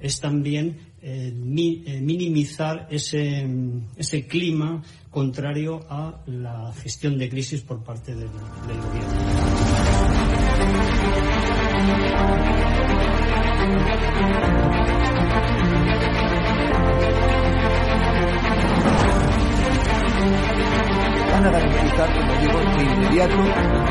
es también eh, eh, minimizar ese, ese, clima contrario a la gestión de crisis por parte del, gobierno. inmediato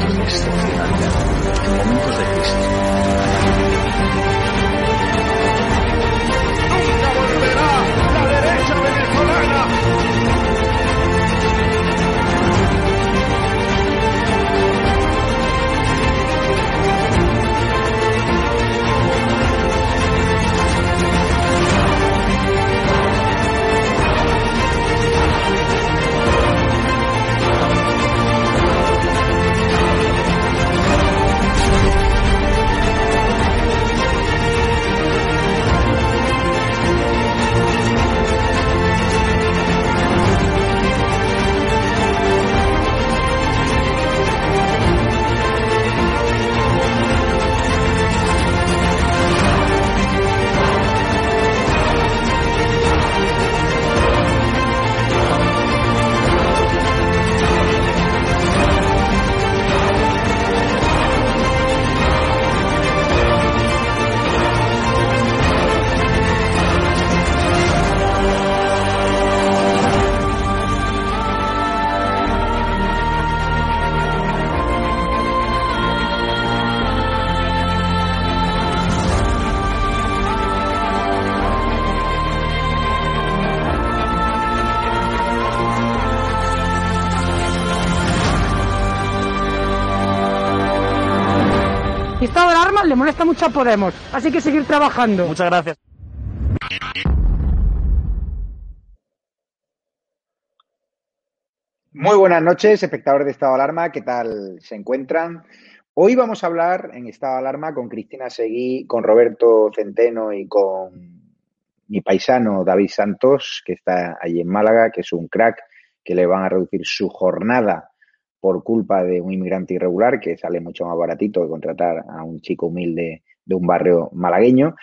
le molesta mucho a Podemos. Así que seguir trabajando. Muchas gracias. Muy buenas noches, espectadores de Estado de Alarma. ¿Qué tal se encuentran? Hoy vamos a hablar en Estado de Alarma con Cristina Seguí, con Roberto Centeno y con mi paisano David Santos, que está allí en Málaga, que es un crack, que le van a reducir su jornada por culpa de un inmigrante irregular que sale mucho más baratito que contratar a un chico humilde de un barrio malagueño,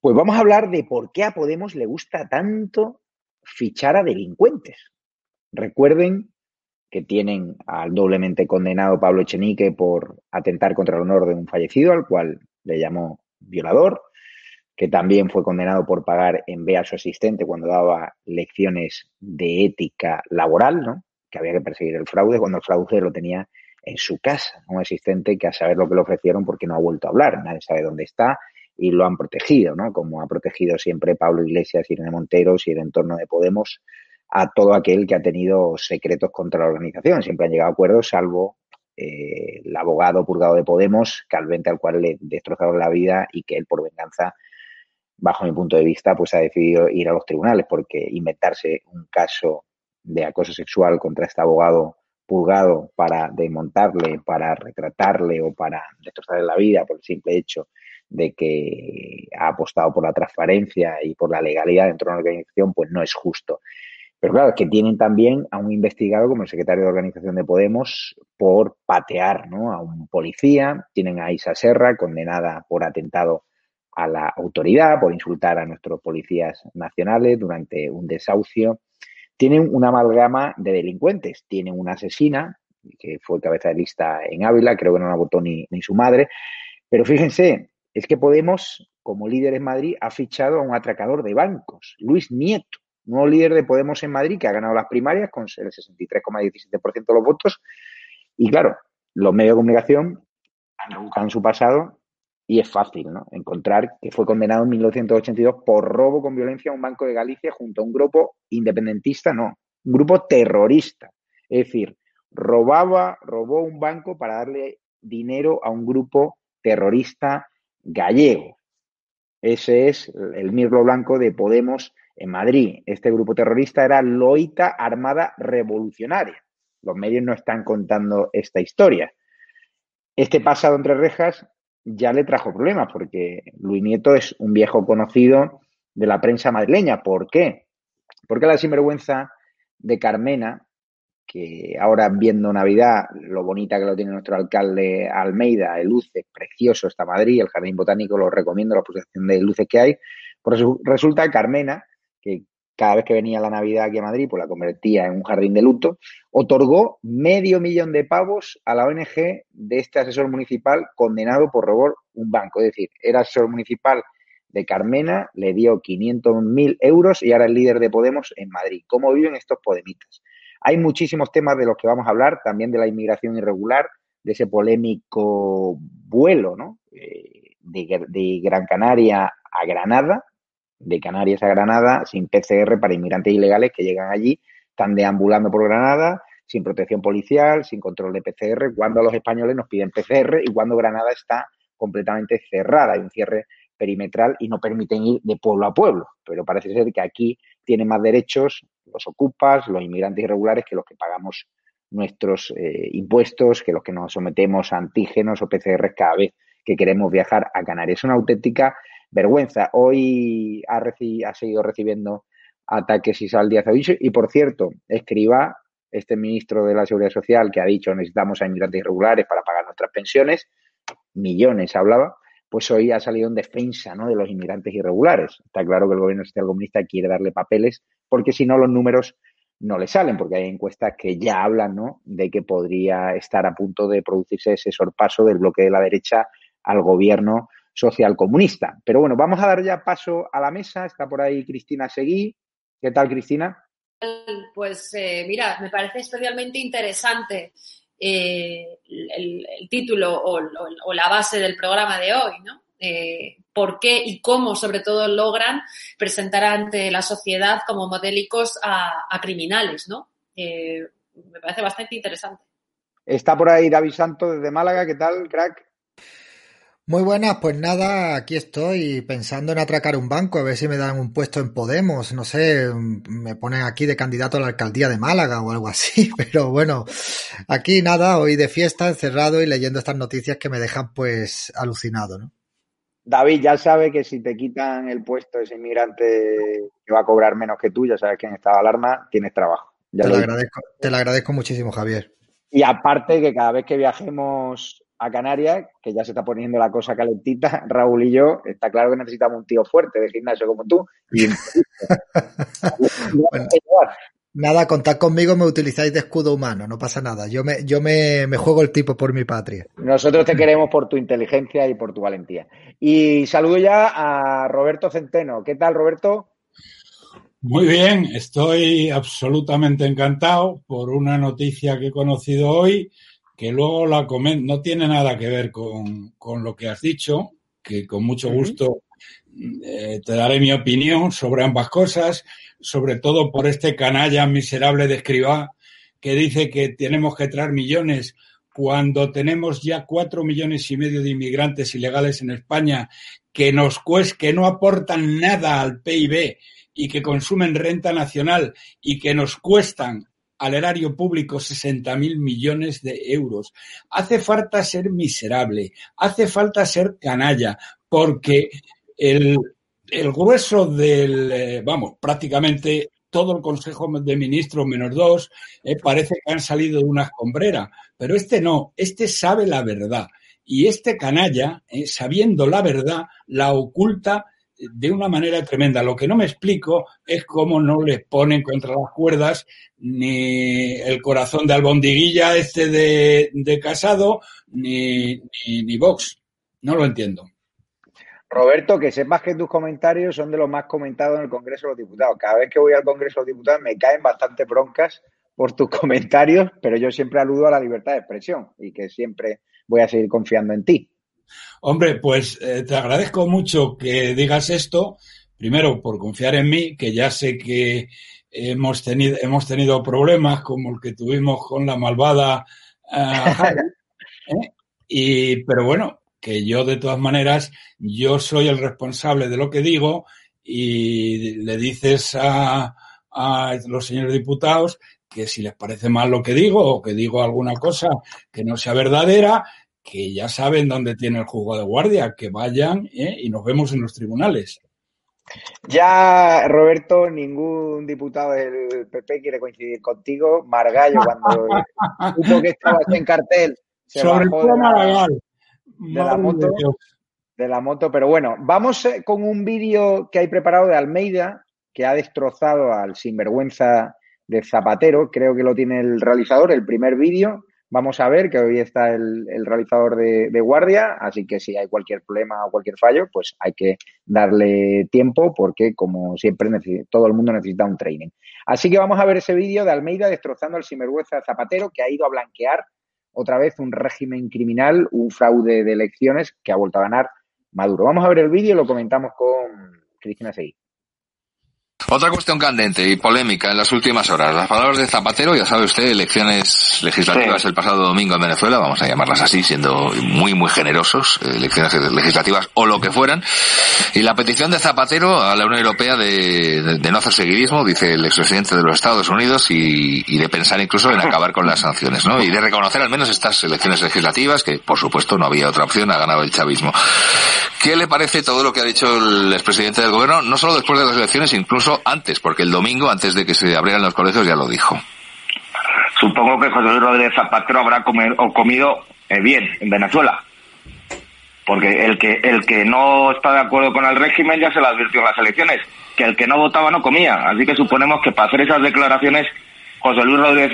pues vamos a hablar de por qué a Podemos le gusta tanto fichar a delincuentes. Recuerden que tienen al doblemente condenado Pablo Echenique por atentar contra el honor de un fallecido, al cual le llamó violador, que también fue condenado por pagar en B a su asistente cuando daba lecciones de ética laboral, ¿no? que había que perseguir el fraude cuando el fraude lo tenía en su casa, un asistente que a saber lo que le ofrecieron porque no ha vuelto a hablar, nadie sabe dónde está y lo han protegido, ¿no? Como ha protegido siempre Pablo Iglesias, Irene Monteros y el entorno de Podemos a todo aquel que ha tenido secretos contra la organización. Siempre han llegado a acuerdos, salvo eh, el abogado purgado de Podemos, Calvente, al cual le destrozaron la vida y que él, por venganza, bajo mi punto de vista, pues ha decidido ir a los tribunales, porque inventarse un caso de acoso sexual contra este abogado pulgado para desmontarle, para retratarle o para destrozarle la vida por el simple hecho de que ha apostado por la transparencia y por la legalidad dentro de una organización, pues no es justo. Pero claro, es que tienen también a un investigado como el secretario de organización de Podemos por patear ¿no? a un policía, tienen a Isa Serra, condenada por atentado a la autoridad, por insultar a nuestros policías nacionales durante un desahucio tienen una amalgama de delincuentes. Tienen una asesina, que fue cabeza de lista en Ávila, creo que no la votó ni, su madre. Pero fíjense, es que Podemos como líder en Madrid, ha fichado a un atracador de bancos, Luis Nieto, nuevo líder de Podemos en Madrid, que ha ganado las primarias con el 63,17% de los votos. Y claro, los medios de comunicación han buscado en su pasado y es fácil encontrar que fue condenado en 1982 por robo con violencia a un banco de Galicia junto a un grupo independentista, no, un grupo terrorista. Es decir, robaba, robó un banco para darle dinero a un grupo terrorista gallego. Ese es el mirlo blanco de Podemos en Madrid. Este grupo terrorista era Loita Armada Revolucionaria. Los medios no están contando esta historia. Este pasado entre rejas ya le trajo problemas porque Luis Nieto es un viejo conocido de la prensa madrileña. ¿Por qué? Porque la sinvergüenza de Carmena, que ahora viendo Navidad, lo bonita que lo tiene nuestro alcalde Almeida, el luces, precioso está Madrid, el Jardín Botánico, lo recomiendo, la posición de luces que hay, pues resulta Carmena, que cada vez que venía la Navidad aquí a Madrid, pues la convertía en un jardín de luto, otorgó medio millón de pavos a la ONG de este asesor municipal condenado por robar un banco. Es decir, era asesor municipal de Carmena, le dio 500.000 euros y ahora es líder de Podemos en Madrid. ¿Cómo viven estos podemitas? Hay muchísimos temas de los que vamos a hablar, también de la inmigración irregular, de ese polémico vuelo ¿no? Eh, de, Gran Canaria a Granada, de Canarias a Granada, sin PCR para inmigrantes ilegales que llegan allí, están deambulando por Granada, sin protección policial, sin control de PCR, cuando los españoles nos piden PCR y cuando Granada está completamente cerrada, hay un cierre perimetral y no permiten ir de pueblo a pueblo. Pero parece ser que aquí tienen más derechos los ocupas, los inmigrantes irregulares, que los que pagamos nuestros eh, impuestos, que los que nos sometemos a antígenos o PCR cada vez que queremos viajar a Canarias. Es una auténtica vergüenza. Hoy ha, ha seguido recibiendo ataques Díaz Aviso y, por cierto, escriba este ministro de la Seguridad Social que ha dicho necesitamos a inmigrantes irregulares para pagar nuestras pensiones, millones hablaba, pues hoy ha salido en defensa ¿no? de los inmigrantes irregulares. Está claro que el gobierno social comunista quiere darle papeles porque si no los números no le salen, porque hay encuestas que ya hablan ¿no? de que podría estar a punto de producirse ese sorpaso del bloque de la derecha al gobierno social comunista. Pero bueno, vamos a dar ya paso a la mesa. Está por ahí Cristina Seguí. ¿Qué tal, Cristina? Pues eh, mira, me parece especialmente interesante eh, el, título o, la base del programa de hoy, ¿no? Eh, por qué y cómo, sobre todo, logran presentar ante la sociedad como modélicos a, criminales, ¿no? Me parece bastante interesante. Está por ahí David Santo desde Málaga, ¿qué tal, crack? Muy buenas, pues nada, aquí estoy pensando en atracar un banco, a ver si me dan un puesto en Podemos, no sé, me ponen aquí de candidato a la alcaldía de Málaga o algo así, pero bueno, aquí nada, hoy de fiesta, encerrado y leyendo estas noticias que me dejan pues alucinado, ¿no? David, ya sabe que si te quitan el puesto ese inmigrante que va a cobrar menos que tú, ya sabes que en estado de alarma tienes trabajo. te, lo agradezco, te lo agradezco muchísimo, Javier. Y aparte que cada vez que viajemos a Canarias, que ya se está poniendo la cosa calentita, Raúl y yo, está claro que necesitamos un tío fuerte de gimnasio como tú. nada, contad conmigo, me utilizáis de escudo humano, no pasa nada. Yo me, yo me, me juego el tipo por mi patria. Nosotros te queremos por tu inteligencia y por tu valentía. Y saludo ya a Roberto Centeno. ¿Qué tal, Roberto? Muy bien, estoy absolutamente encantado por una noticia que he conocido hoy que luego la comento, no tiene nada que ver con, lo que has dicho, que con mucho gusto eh, te daré mi opinión sobre ambas cosas, sobre todo por este canalla miserable de escriba que dice que tenemos que traer millones cuando tenemos ya cuatro millones y medio de inmigrantes ilegales en España que nos que no aportan nada al PIB y que consumen renta nacional y que nos cuestan al erario público 60 mil millones de euros. Hace falta ser miserable, hace falta ser canalla, porque el, grueso del, eh, vamos, prácticamente todo el Consejo de Ministros menos dos, eh, parece que han salido de una escombrera, pero este no, este sabe la verdad. Y este canalla, eh, sabiendo la verdad, la oculta de una manera tremenda. Lo que no me explico es cómo no les ponen contra las cuerdas ni el corazón de albondiguilla este de, casado, ni, ni, Vox. No lo entiendo. Roberto, que sepas que tus comentarios son de los más comentados en el Congreso de los Diputados. Cada vez que voy al Congreso de los Diputados me caen bastante broncas por tus comentarios, pero yo siempre aludo a la libertad de expresión y que siempre voy a seguir confiando en ti. Hombre, pues eh, te agradezco mucho que digas esto. Primero, por confiar en mí, que ya sé que hemos tenido, hemos tenido problemas como el que tuvimos con la malvada uh, ¿eh? y, pero bueno, que yo de todas maneras, yo soy el responsable de lo que digo y le dices a, a los señores diputados que si les parece mal lo que digo o que digo alguna cosa que no sea verdadera, que ya saben dónde tiene el juego de guardia, que vayan ¿eh? y nos vemos en los tribunales. Ya, Roberto, ningún diputado del PP quiere coincidir contigo. Margallo, cuando supo que estabas en cartel, se Sobre bajó de la, de la moto. de la moto. Pero bueno, vamos eh, con un vídeo que hay preparado de Almeida, que ha destrozado al sinvergüenza de Zapatero. Creo que lo tiene el realizador, el primer vídeo. Vamos a ver que hoy está el, el realizador de, de guardia, así que si hay cualquier problema o cualquier fallo, pues hay que darle tiempo porque, como siempre, todo el mundo necesita un training. Así que vamos a ver ese vídeo de Almeida destrozando al sinvergüenza Zapatero, que ha ido a blanquear otra vez un régimen criminal, un fraude de elecciones que ha vuelto a ganar Maduro. Vamos a ver el vídeo y lo comentamos con Cristina Seguí. Otra cuestión candente y polémica en las últimas horas. Las palabras de Zapatero, ya sabe usted, elecciones legislativas el pasado domingo en Venezuela, vamos a llamarlas así, siendo muy, muy generosos, elecciones legislativas o lo que fueran. Y la petición de Zapatero a la Unión Europea de, de- de no hacer seguidismo, dice el expresidente de los Estados Unidos, y, y de pensar incluso en acabar con las sanciones, ¿no? Y de reconocer al menos estas elecciones legislativas, que por supuesto no había otra opción, ha ganado el chavismo. ¿Qué le parece todo lo que ha dicho el expresidente del gobierno, no solo después de las elecciones, incluso antes, porque el domingo, antes de que se abrieran los colegios, ya lo dijo? Supongo que José Luis Rodríguez Zapatero habrá comer- o comido eh, bien en Venezuela. Porque el que, el que no está de acuerdo con el régimen ya se lo advirtió en las elecciones, que el que no votaba no comía. Así que suponemos que para hacer esas declaraciones, José Luis Rodríguez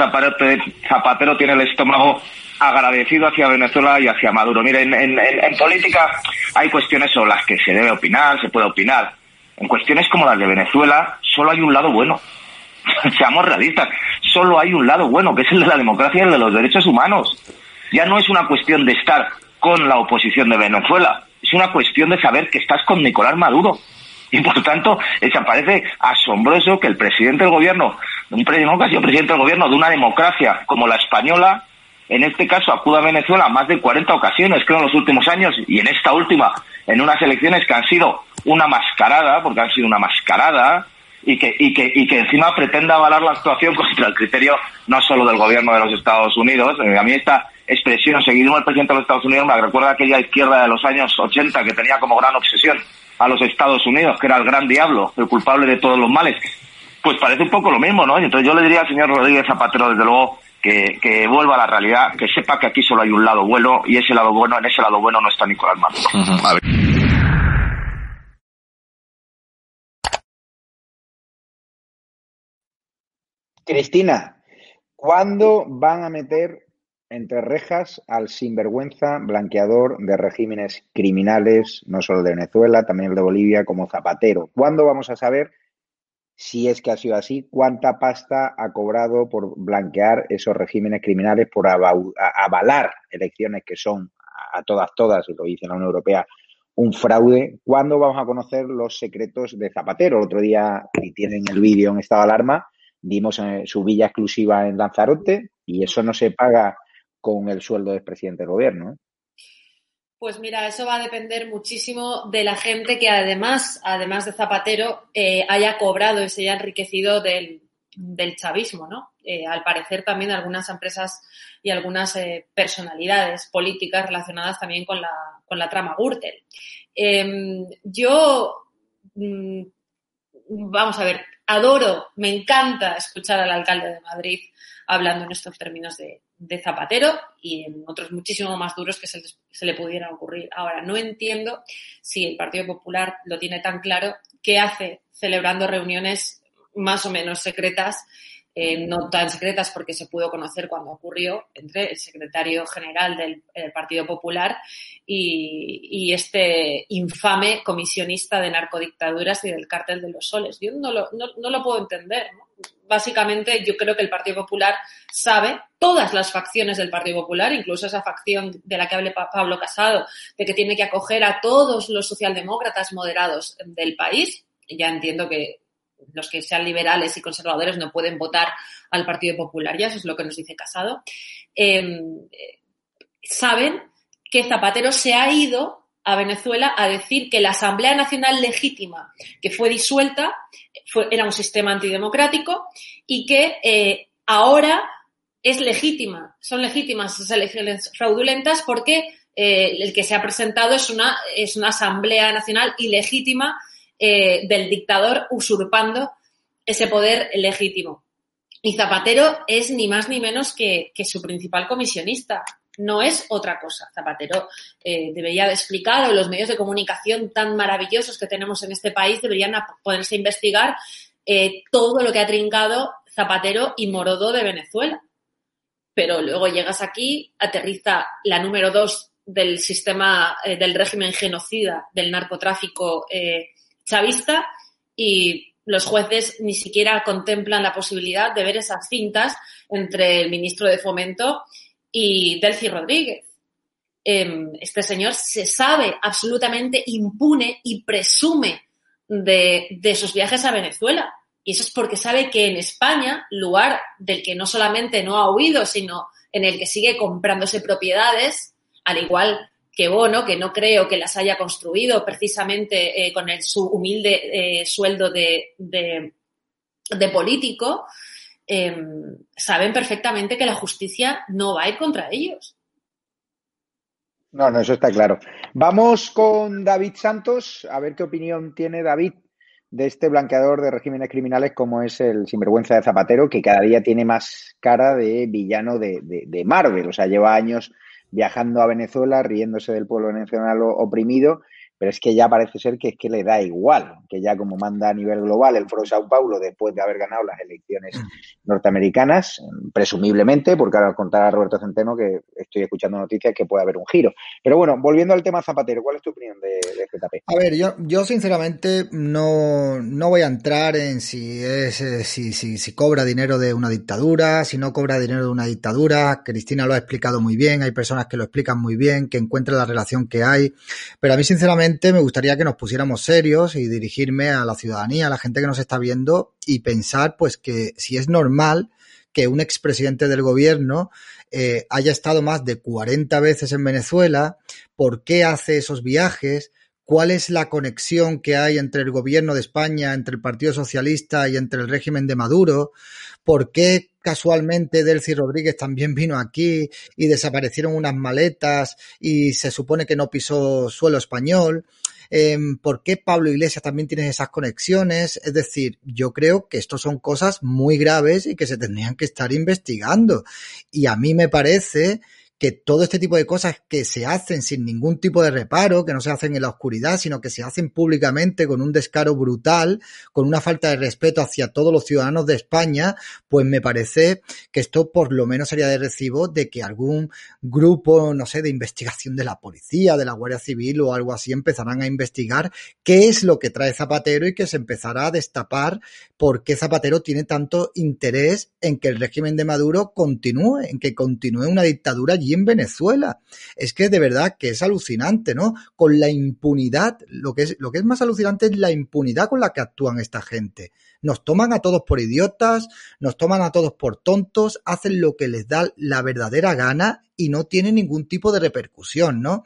Zapatero, tiene el estómago agradecido hacia Venezuela y hacia Maduro. Mire, en política hay cuestiones sobre las que se debe opinar, se puede opinar. En cuestiones como las de Venezuela, solo hay un lado bueno. Seamos realistas, solo hay un lado bueno, que es el de la democracia y el de los derechos humanos. Ya no es una cuestión de estar con la oposición de Venezuela, es una cuestión de saber que estás con Nicolás Maduro. Y por tanto, se parece asombroso que el presidente del gobierno, un pre- no, que presidente del gobierno de una democracia como la española, en este caso acuda a Venezuela más de 40 ocasiones, creo, en los últimos años, y en esta última, en unas elecciones que han sido una mascarada, porque han sido una mascarada, y que, y que, y que encima pretenda avalar la actuación contra el criterio no solo del gobierno de los Estados Unidos. Eh, a mí esta expresión, seguidismo del presidente de los Estados Unidos, me recuerda aquella izquierda de los años 80 que tenía como gran obsesión a los Estados Unidos, que era el gran diablo, el culpable de todos los males. Pues parece un poco lo mismo, ¿no? Entonces yo le diría al señor Rodríguez Zapatero, desde luego, que, que vuelva a la realidad, que sepa que aquí solo hay un lado bueno, y ese lado bueno, en ese lado bueno no está Nicolás Maduro. Cristina, ¿cuándo van a meter entre rejas al sinvergüenza blanqueador de regímenes criminales, no solo de Venezuela, también el de Bolivia, como Zapatero? ¿Cuándo vamos a saber, si es que ha sido así, cuánta pasta ha cobrado por blanquear esos regímenes criminales, por avalar elecciones que son a todas, todas, y lo dice la Unión Europea, un fraude? ¿Cuándo vamos a conocer los secretos de Zapatero? El otro día, y tienen el vídeo en estado de alarma, dimos eh, su villa exclusiva en Lanzarote y eso no se paga con el sueldo del presidente del gobierno. ¿eh? Pues mira, eso va a depender muchísimo de la gente que además, además de Zapatero, eh, haya cobrado y se haya enriquecido del, del chavismo, ¿no? Eh, al parecer también algunas empresas y algunas eh, personalidades políticas relacionadas también con la, con la trama Gürtel. Eh, yo, mm, vamos a ver, adoro, me encanta escuchar al alcalde de Madrid hablando en estos términos de, Zapatero y en otros muchísimo más duros que se, les- se le pudieran ocurrir. Ahora, no entiendo si el Partido Popular lo tiene tan claro, qué hace celebrando reuniones más o menos secretas eh, no tan secretas porque se pudo conocer cuando ocurrió entre el secretario general del, Partido Popular y, este infame comisionista de narcodictaduras y del cártel de los soles. Yo no lo, no, lo puedo entender. Básicamente yo creo que el Partido Popular sabe, todas las facciones del Partido Popular, incluso esa facción de la que hable Pablo Casado, de que tiene que acoger a todos los socialdemócratas moderados del país, ya entiendo que los que sean liberales y conservadores no pueden votar al Partido Popular, ya eso es lo que nos dice Casado, em, saben que Zapatero se ha ido a Venezuela a decir que la Asamblea Nacional Legítima, que fue disuelta, era un sistema antidemocrático y que eh, ahora es legítima, son legítimas esas elecciones fraudulentas porque eh, el que se ha presentado es una, es una Asamblea Nacional ilegítima eh, del dictador usurpando ese poder legítimo. Y Zapatero es ni más ni menos que, su principal comisionista. No es otra cosa. Zapatero eh, debería de explicar, o los medios de comunicación tan maravillosos que tenemos en este país deberían poderse investigar eh, todo lo que ha trincado Zapatero y Morodo de Venezuela. Pero luego llegas aquí, aterriza la número dos del sistema del régimen genocida del narcotráfico chavista y los jueces ni siquiera contemplan la posibilidad de ver esas cintas entre el ministro de Fomento y Delcy Rodríguez. Em, este señor se sabe absolutamente impune y presume de, sus viajes a Venezuela. Y eso es porque sabe que en España, lugar del que no solamente no ha huido, sino en el que sigue comprándose propiedades, al igual que Bono, que no creo que las haya construido precisamente eh, con el, su humilde eh, sueldo de, de, político, em, saben perfectamente que la justicia no va a ir contra ellos. No, no, eso está claro. Vamos con David Santos, a ver qué opinión tiene David de este blanqueador de regímenes criminales como es el sinvergüenza de Zapatero, que cada día tiene más cara de villano de, de Marvel. O sea, lleva años viajando a Venezuela, riéndose del pueblo venezolano oprimido pero es que ya parece ser que es que le da igual, que ya como manda a nivel global el Foro Sao Paulo después de haber ganado las elecciones norteamericanas, presumiblemente, porque ahora contará Roberto Centeno que estoy escuchando noticias que puede haber un giro. Pero bueno, volviendo al tema Zapatero, ¿cuál es tu opinión de, de este tapete? A ver, yo, yo sinceramente no, no voy a entrar en si es eh, si, si, si cobra dinero de una dictadura, si no cobra dinero de una dictadura. Cristina lo ha explicado muy bien, hay personas que lo explican muy bien, que encuentran la relación que hay, pero a mí sinceramente me gustaría que nos pusiéramos serios y dirigirme a la ciudadanía, a la gente que nos está viendo y pensar pues que si es normal que un expresidente del gobierno eh, haya estado más de 40 veces en Venezuela, por qué hace esos viajes, cuál es la conexión que hay entre el gobierno de España, entre el Partido Socialista y entre el régimen de Maduro, por qué casualmente Delcy Rodríguez también vino aquí y desaparecieron unas maletas y se supone que no pisó suelo español. Em, ¿Por qué Pablo Iglesias también tiene esas conexiones? Es decir, yo creo que esto son cosas muy graves y que se tendrían que estar investigando. Y a mí me parece que todo este tipo de cosas que se hacen sin ningún tipo de reparo, que no se hacen en la oscuridad, sino que se hacen públicamente con un descaro brutal, con una falta de respeto hacia todos los ciudadanos de España, pues me parece que esto por lo menos sería de recibo de que algún grupo, no sé, de investigación de la policía, de la Guardia Civil o algo así empezarán a investigar qué es lo que trae Zapatero y que se empezará a destapar por qué Zapatero tiene tanto interés en que el régimen de Maduro continúe, en que continúe una dictadura en Venezuela. Es que de verdad que es alucinante, ¿no? Con la impunidad, lo que es, lo que es más alucinante es la impunidad con la que actúan esta gente. Nos toman a todos por idiotas, nos toman a todos por tontos, hacen lo que les da la verdadera gana y no tienen ningún tipo de repercusión, ¿no?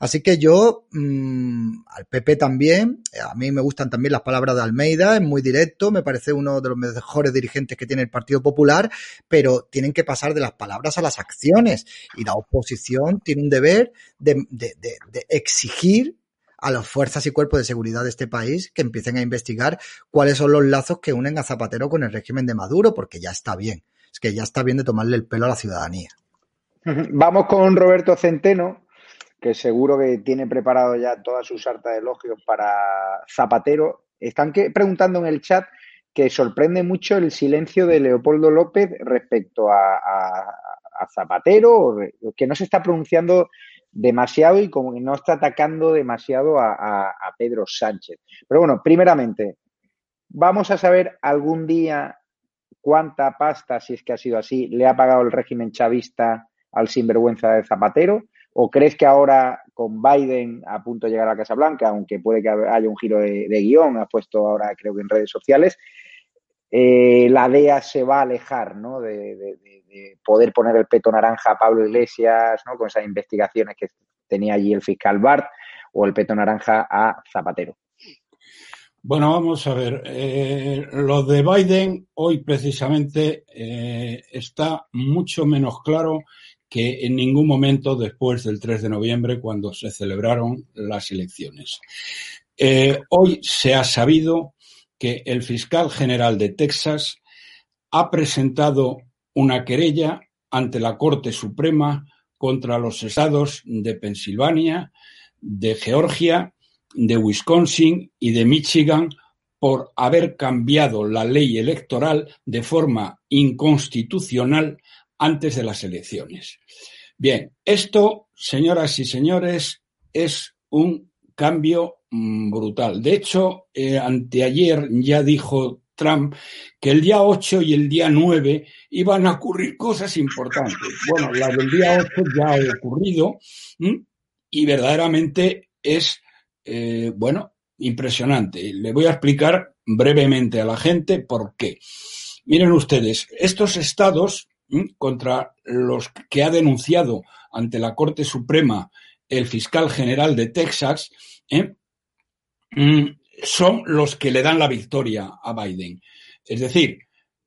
Así que yo, mmm, al PP también, a mí me gustan también las palabras de Almeida, es muy directo, me parece uno de los mejores dirigentes que tiene el Partido Popular, pero tienen que pasar de las palabras a las acciones y la oposición tiene un deber de, de, de, de exigir a las fuerzas y cuerpos de seguridad de este país que empiecen a investigar cuáles son los lazos que unen a Zapatero con el régimen de Maduro, porque ya está bien. Es que ya está bien de tomarle el pelo a la ciudadanía. Vamos con Roberto Centeno, que seguro que tiene preparado ya toda su sarta de elogios para Zapatero. Están preguntando en el chat que sorprende mucho el silencio de Leopoldo López respecto a Zapatero, que no se está pronunciando demasiado y como que no está atacando demasiado a, Pedro Sánchez. Pero bueno, primeramente, vamos a saber algún día cuánta pasta, si es que ha sido así, le ha pagado el régimen chavista al sinvergüenza de Zapatero? ¿O crees que ahora con Biden a punto de llegar a la Casa Blanca, aunque puede que haya un giro de, guion, ha puesto ahora creo que en redes sociales, eh, la DEA se va a alejar ¿no? de, poder poner el peto naranja a Pablo Iglesias, ¿no? con esas investigaciones que tenía allí el fiscal Bart, o el peto naranja a Zapatero. Bueno, vamos a ver. Eh, lo de Biden hoy precisamente eh, está mucho menos claro que en ningún momento después del 3 de noviembre, cuando se celebraron las elecciones. Eh, hoy se ha sabido que el fiscal general de Texas ha presentado una querella ante la Corte Suprema contra los estados de Pensilvania, de Georgia, de Wisconsin y de Michigan por haber cambiado la ley electoral de forma inconstitucional antes de las elecciones. Bien, esto, señoras y señores, es un cambio mm, brutal. De hecho, eh, anteayer ya dijo Trump que el día 8 y el día 9 iban a ocurrir cosas importantes. Bueno, la del día 8 ya ha ocurrido y verdaderamente es, eh, bueno, impresionante. Le voy a explicar brevemente a la gente por qué. Miren ustedes, estos estados contra los que ha denunciado ante la Corte Suprema el fiscal general de Texas, ¿eh? Son los que le dan la victoria a Biden. Es decir,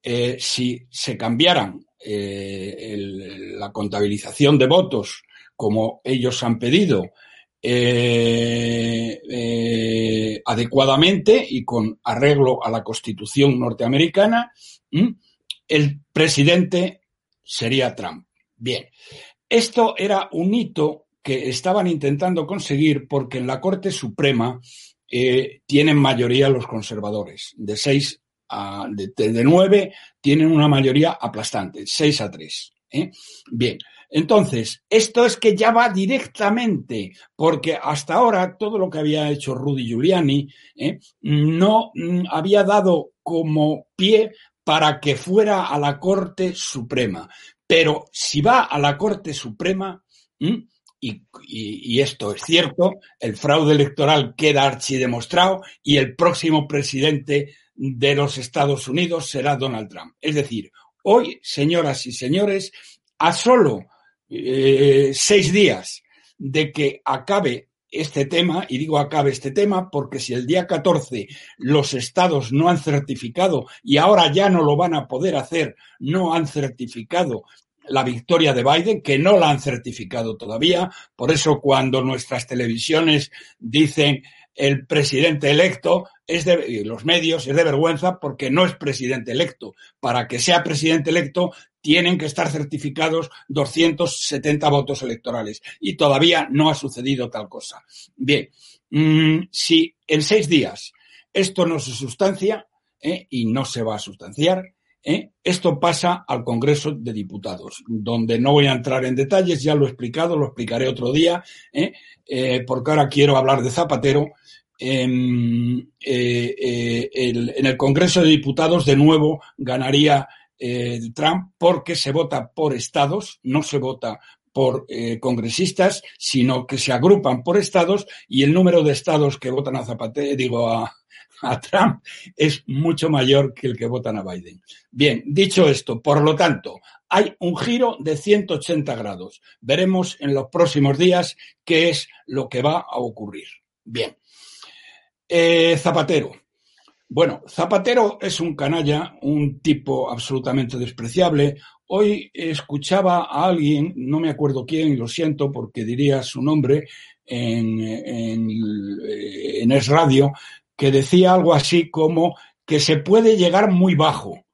eh, si se cambiaran eh, la contabilización de votos como ellos han pedido eh, adecuadamente y con arreglo a la Constitución norteamericana, el presidente sería Trump. Bien, esto era un hito que estaban intentando conseguir porque en la Corte Suprema eh, tienen mayoría los conservadores. De seis a de, nueve tienen una mayoría aplastante, seis a tres. ¿eh? Bien, entonces, esto es que ya va directamente, porque hasta ahora todo lo que había hecho Rudy Giuliani ¿eh? no mm, había dado como pie para que fuera a la Corte Suprema. Pero si va a la Corte Suprema, y, esto es cierto, el fraude electoral queda archidemostrado y el próximo presidente de los Estados Unidos será Donald Trump. Es decir, hoy, señoras y señores, a solo eh, seis días de que acabe este tema, y digo acabe este tema porque si el día 14 los estados no han certificado y ahora ya no lo van a poder hacer, no han certificado la victoria de Biden, que no la han certificado todavía. Por eso cuando nuestras televisiones dicen el presidente electo, es de, los medios, es de vergüenza porque no es presidente electo. Para que sea presidente electo tienen que estar certificados 270 votos electorales y todavía no ha sucedido tal cosa. Bien, mm, si en seis días esto no se sustancia, ¿eh? y no se va a sustanciar, ¿eh? Esto pasa al Congreso de Diputados, donde no voy a entrar en detalles, ya lo he explicado, lo explicaré otro día, ¿eh? Eh, porque ahora quiero hablar de Zapatero. en el Congreso de Diputados, de nuevo, ganaría Trump porque se vota por estados, no se vota por congresistas, sino que se agrupan por estados y el número de estados que votan a Zapatero, digo, a, a Trump es mucho mayor que el que votan a Biden. Bien, dicho esto, por lo tanto, hay un giro de 180 grados. Veremos en los próximos días qué es lo que va a ocurrir. Bien. Eh, Zapatero. Bueno, Zapatero es un canalla, un tipo absolutamente despreciable. Hoy escuchaba a alguien, no me acuerdo quién, lo siento porque diría su nombre en, en, en Es Radio, que decía algo así como que se puede llegar muy bajo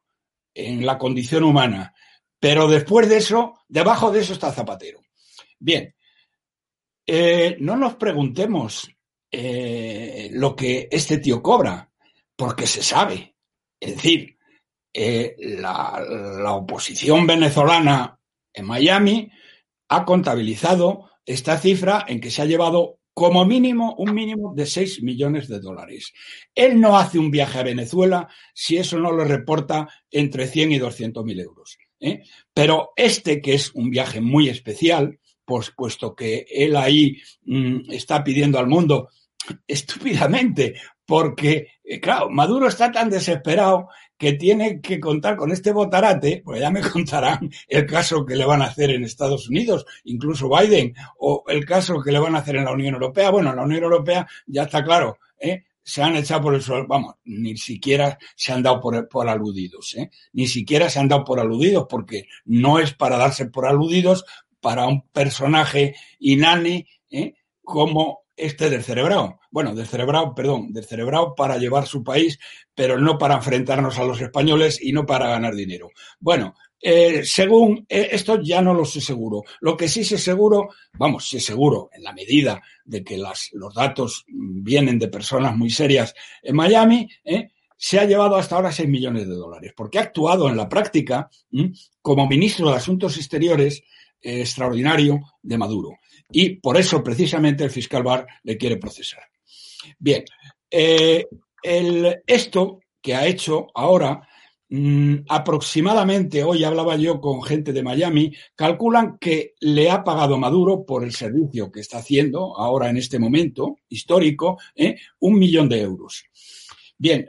en la condición humana, pero después de eso, debajo de eso está Zapatero. Bien, eh, no nos preguntemos eh, lo que este tío cobra, porque se sabe. Es decir, eh, la, la oposición venezolana en Miami ha contabilizado esta cifra en que se ha llevado como mínimo un mínimo de 6 millones de dólares. Él no hace un viaje a Venezuela si eso no le reporta entre 100 y 200 mil euros. ¿eh? Pero este, que es un viaje muy especial, pues, puesto que él ahí mm, está pidiendo al mundo estúpidamente, porque, eh, claro, Maduro está tan desesperado que tiene que contar con este botarate, pues ya me contarán el caso que le van a hacer en Estados Unidos, incluso Biden, o el caso que le van a hacer en la Unión Europea. Bueno, en la Unión Europea ya está claro, ¿eh? se han echado por el suelo, vamos, ni siquiera se han dado por, por aludidos, ¿eh? ni siquiera se han dado por aludidos, porque no es para darse por aludidos para un personaje inane ¿eh? como este del cerebrado. Bueno, del cerebrado, perdón, del cerebrado para llevar su país, pero no para enfrentarnos a los españoles y no para ganar dinero. Bueno, eh, según eh, esto ya no lo sé seguro. Lo que sí sé seguro, vamos, sí seguro, en la medida de que las, los datos vienen de personas muy serias en Miami, ¿eh? se ha llevado hasta ahora 6 millones de dólares, porque ha actuado en la práctica como ministro de Asuntos Exteriores extraordinario de Maduro. Y por eso, precisamente, el fiscal Barr le quiere procesar. Bien, eh, esto que ha hecho ahora, mmm, aproximadamente, hoy hablaba yo con gente de Miami, calculan que le ha pagado Maduro por el servicio que está haciendo ahora en este momento histórico, ¿eh? un millón de euros. Bien,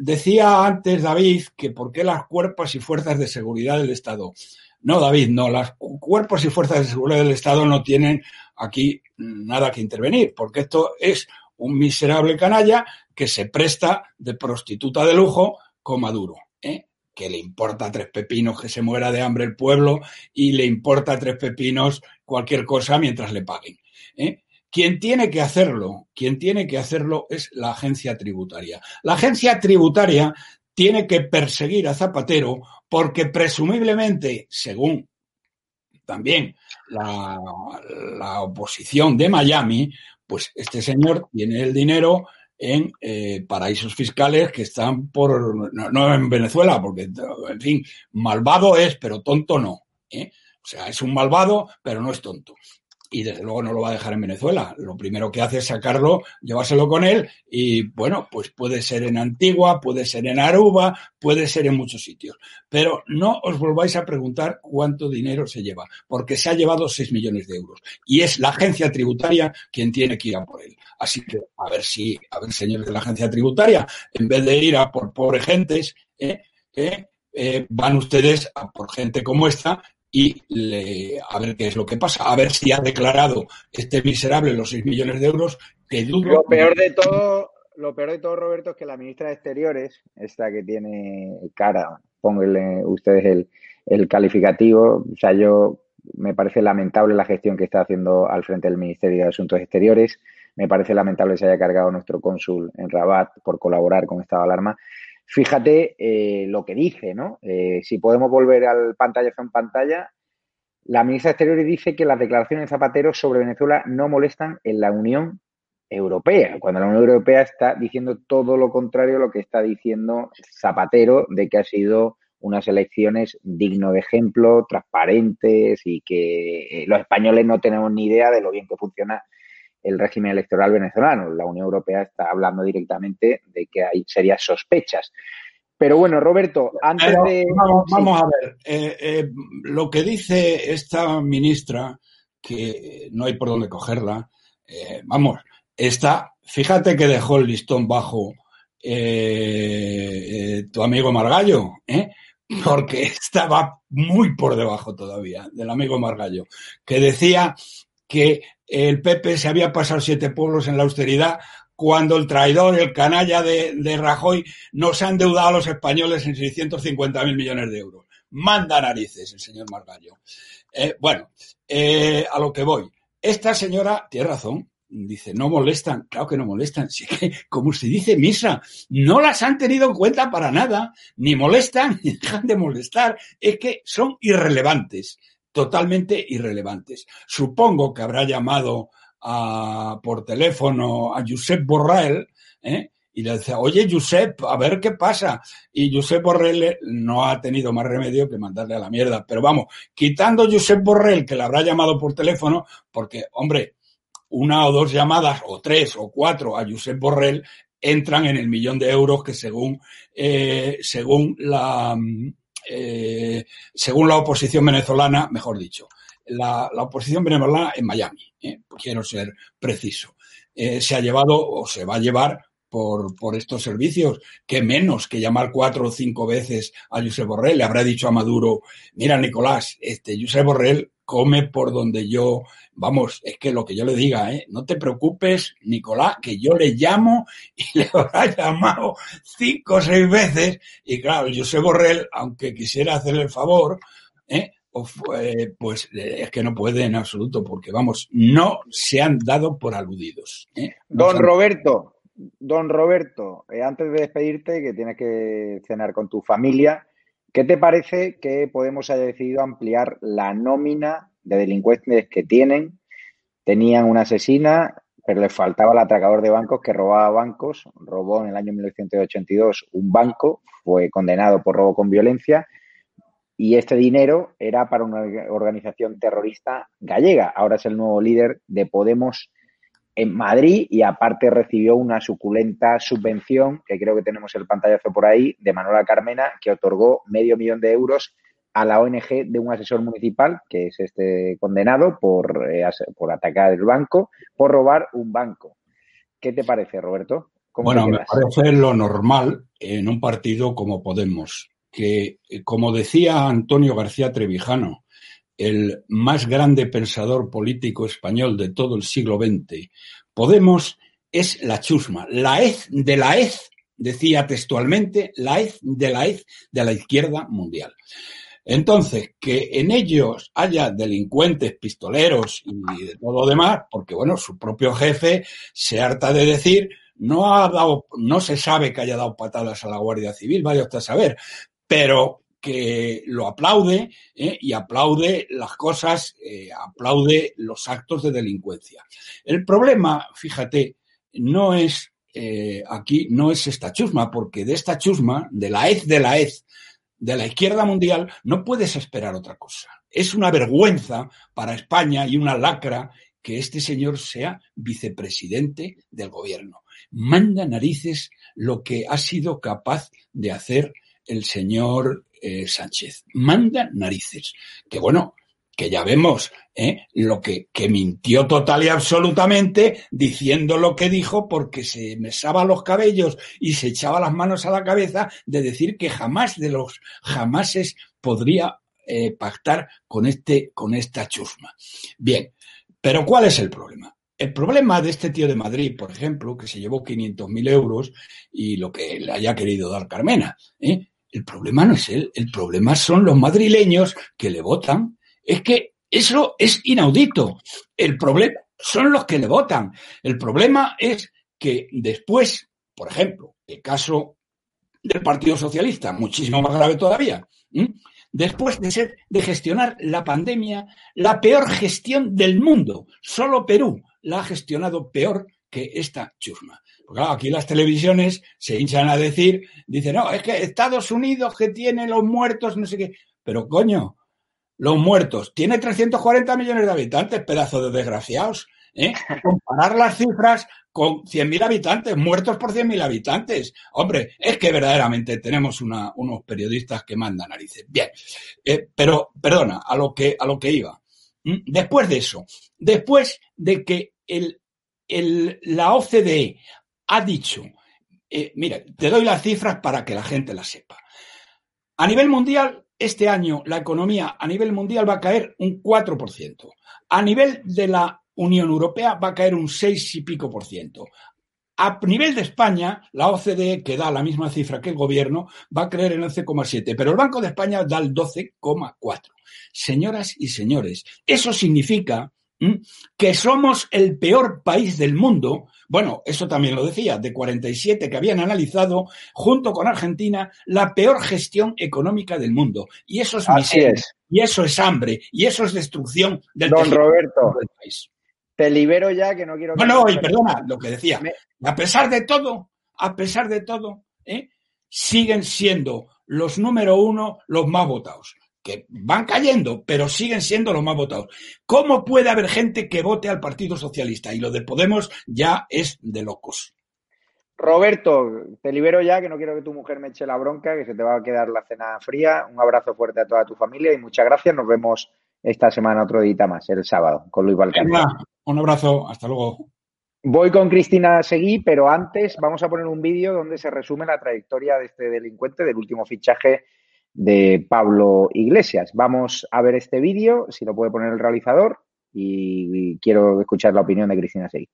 decía antes David que por qué las cuerpos y fuerzas de seguridad del Estado. No, David, no. Los cuerpos y fuerzas de seguridad del Estado no tienen aquí nada que intervenir, porque esto es un miserable canalla que se presta de prostituta de lujo con Maduro, ¿eh? que le importa tres pepinos que se muera de hambre el pueblo y le importa tres pepinos cualquier cosa mientras le paguen. ¿eh? Quien tiene que hacerlo, quien tiene que hacerlo es la agencia tributaria. La agencia tributaria tiene que perseguir a Zapatero porque presumiblemente, según también la, oposición de Miami, pues este señor tiene el dinero en eh, paraísos fiscales que están por, no, no, en Venezuela, porque, en fin, malvado es, pero tonto no. ¿eh? O sea, es un malvado, pero no es tonto y desde luego no lo va a dejar en Venezuela. Lo primero que hace es sacarlo, llevárselo con él y bueno, pues puede ser en Antigua, puede ser en Aruba, puede ser en muchos sitios. Pero no os volváis a preguntar cuánto dinero se lleva, porque se ha llevado 6 millones de euros y es la agencia tributaria quien tiene que ir a por él. Así que a ver si, a ver señores de la agencia tributaria, en vez de ir a por pobres gentes, eh, eh, eh, van ustedes a por gente como esta y le, a ver qué es lo que pasa, a ver si ha declarado este miserable los 6 millones de euros, que dudo. Lo peor de todo, lo peor de todo, Roberto, es que la ministra de Exteriores, esta que tiene cara, pónganle ustedes el, el calificativo, o sea, yo me parece lamentable la gestión que está haciendo al frente del Ministerio de Asuntos Exteriores. Me parece lamentable que se haya cargado nuestro cónsul en Rabat por colaborar con esta alarma. Fíjate eh, lo que dice, ¿no? Eh, si podemos volver al pantallazo en pantalla, la ministra de Exteriores dice que las declaraciones de Zapatero sobre Venezuela no molestan en la Unión Europea, cuando la Unión Europea está diciendo todo lo contrario a lo que está diciendo Zapatero de que ha sido unas elecciones digno de ejemplo, transparentes y que eh, los españoles no tenemos ni idea de lo bien que funciona el régimen electoral venezolano. La Unión Europea está hablando directamente de que hay serias sospechas. Pero bueno, Roberto, antes Pero, de... Vamos, vamos, a ver, eh, eh, lo que dice esta ministra, que no hay por dónde cogerla, eh, vamos, está, fíjate que dejó el listón bajo tu amigo Margallo, porque estaba muy por debajo todavía del amigo Margallo, que decía que el PP se había pasado siete pueblos en la austeridad cuando el traidor, el canalla de, Rajoy, nos ha endeudado a los españoles en 650 mil millones de euros. Manda narices el señor Margallo. Eh, bueno, eh, a lo que voy. Esta señora tiene razón. Dice, no molestan. Claro que no molestan. Sí que, como usted dice, Misa, no las han tenido en cuenta para nada. Ni molestan, ni dejan de molestar. Es que son irrelevantes totalmente irrelevantes. Supongo que habrá llamado a, por teléfono a Josep Borrell ¿eh? y le decía, oye, Josep, a ver qué pasa. Y Josep Borrell no ha tenido más remedio que mandarle a la mierda. Pero vamos, quitando Josep Borrell, que le habrá llamado por teléfono, porque, hombre, una o dos llamadas, o tres o cuatro a Josep Borrell, entran en el millón de euros que según, eh, según la, eh, según la oposición venezolana, mejor dicho, la, oposición venezolana en Miami, eh, quiero ser preciso, eh, se ha llevado o se va a llevar por, por estos servicios, que menos que llamar cuatro o cinco veces a Josep Borrell. Le habrá dicho a Maduro, mira Nicolás, este Josep Borrell come por donde yo, vamos, es que lo que yo le diga, ¿eh? no te preocupes, Nicolás, que yo le llamo y le habrá llamado cinco o seis veces. Y claro, Josep Borrell, aunque quisiera hacerle el favor, ¿eh? pues es que no puede en absoluto, porque vamos, no se han dado por aludidos. ¿eh? Don Roberto, don Roberto, eh, antes de despedirte, que tienes que cenar con tu familia, ¿qué te parece que Podemos haya decidido ampliar la nómina de delincuentes que tienen? Tenían una asesina, pero les faltaba el atracador de bancos que robaba bancos, robó en el año 1982 un banco, fue condenado por robo con violencia y este dinero era para una organización terrorista gallega. Ahora es el nuevo líder de Podemos en Madrid y aparte recibió una suculenta subvención, que creo que tenemos el pantallazo por ahí, de Manuela Carmena, que otorgó medio millón de euros a la ONG de un asesor municipal, que es este condenado por, eh, por atacar el banco, por robar un banco. ¿Qué te parece, Roberto? Bueno, me parece lo normal en un partido como Podemos que, eh, como decía Antonio García Trevijano, el más grande pensador político español de todo el siglo XX, Podemos es la chusma, la hez de la hez, decía textualmente, la hez de la hez de la izquierda mundial. Entonces, que en ellos haya delincuentes, pistoleros y de todo lo demás, porque bueno, su propio jefe se harta de decir, no ha dado, no se sabe que haya dado patadas a la Guardia Civil, vaya usted a saber, pero que lo aplaude ¿eh? y aplaude las cosas, eh, aplaude los actos de delincuencia. El problema, fíjate, no es eh, aquí, no es esta chusma, porque de esta chusma, de la EZ de la EZ, de la izquierda mundial, no puedes esperar otra cosa. Es una vergüenza para España y una lacra que este señor sea vicepresidente del gobierno. Manda narices lo que ha sido capaz de hacer el señor eh, Sánchez. Manda narices. Que bueno, que ya vemos ¿eh? lo que, que mintió total y absolutamente diciendo lo que dijo porque se mesaba los cabellos y se echaba las manos a la cabeza de decir que jamás de los jamases podría eh, pactar con este con esta chusma. Bien, pero ¿cuál es el problema? El problema de este tío de Madrid, por ejemplo, que se llevó 500.000 euros y lo que le haya querido dar Carmena, ¿eh? El problema no es él, el problema son los madrileños que le votan. Es que eso es inaudito. El problema son los que le votan. El problema es que después, por ejemplo, el caso del Partido Socialista, muchísimo más grave todavía, después de ser, de gestionar la pandemia, la peor gestión del mundo, solo Perú la ha gestionado peor que esta chusma. Porque claro, aquí las televisiones se hinchan a decir, dicen, no, es que Estados Unidos que tiene los muertos, no sé qué. Pero coño, los muertos, tiene 340 millones de habitantes, pedazo de desgraciados. ¿eh? Comparar las cifras con 100.000 habitantes, muertos por 100.000 habitantes. Hombre, es que verdaderamente tenemos una, unos periodistas que mandan narices. Bien, eh, pero perdona, a lo que, a lo que iba. ¿Mm? Después de eso, después de que el, el, la OCDE ha dicho, eh, mira, te doy las cifras para que la gente las sepa. A nivel mundial, este año la economía a nivel mundial va a caer un 4%. A nivel de la Unión Europea va a caer un 6 y pico por ciento. A nivel de España, la OCDE, que da la misma cifra que el gobierno, va a creer en 11,7, pero el Banco de España da el 12,4. Señoras y señores, eso significa que somos el peor país del mundo. Bueno, eso también lo decía, de 47 que habían analizado, junto con Argentina, la peor gestión económica del mundo. Y eso es miseria, y eso es hambre, y eso es destrucción del Don Roberto, del país. Te libero ya, que no quiero... Bueno, y perdona, lo que decía. A pesar de todo, a pesar de todo, ¿eh? siguen siendo los número uno los más votados. Que van cayendo, pero siguen siendo los más votados. ¿Cómo puede haber gente que vote al Partido Socialista? Y lo de Podemos ya es de locos. Roberto, te libero ya, que no quiero que tu mujer me eche la bronca, que se te va a quedar la cena fría. Un abrazo fuerte a toda tu familia y muchas gracias. Nos vemos esta semana otro día más, el sábado, con Luis Valcárcel. Un abrazo, hasta luego. Voy con Cristina Seguí, pero antes vamos a poner un vídeo donde se resume la trayectoria de este delincuente, del último fichaje de Pablo Iglesias. Vamos a ver este vídeo, si lo puede poner el realizador, y quiero escuchar la opinión de Cristina Seguí.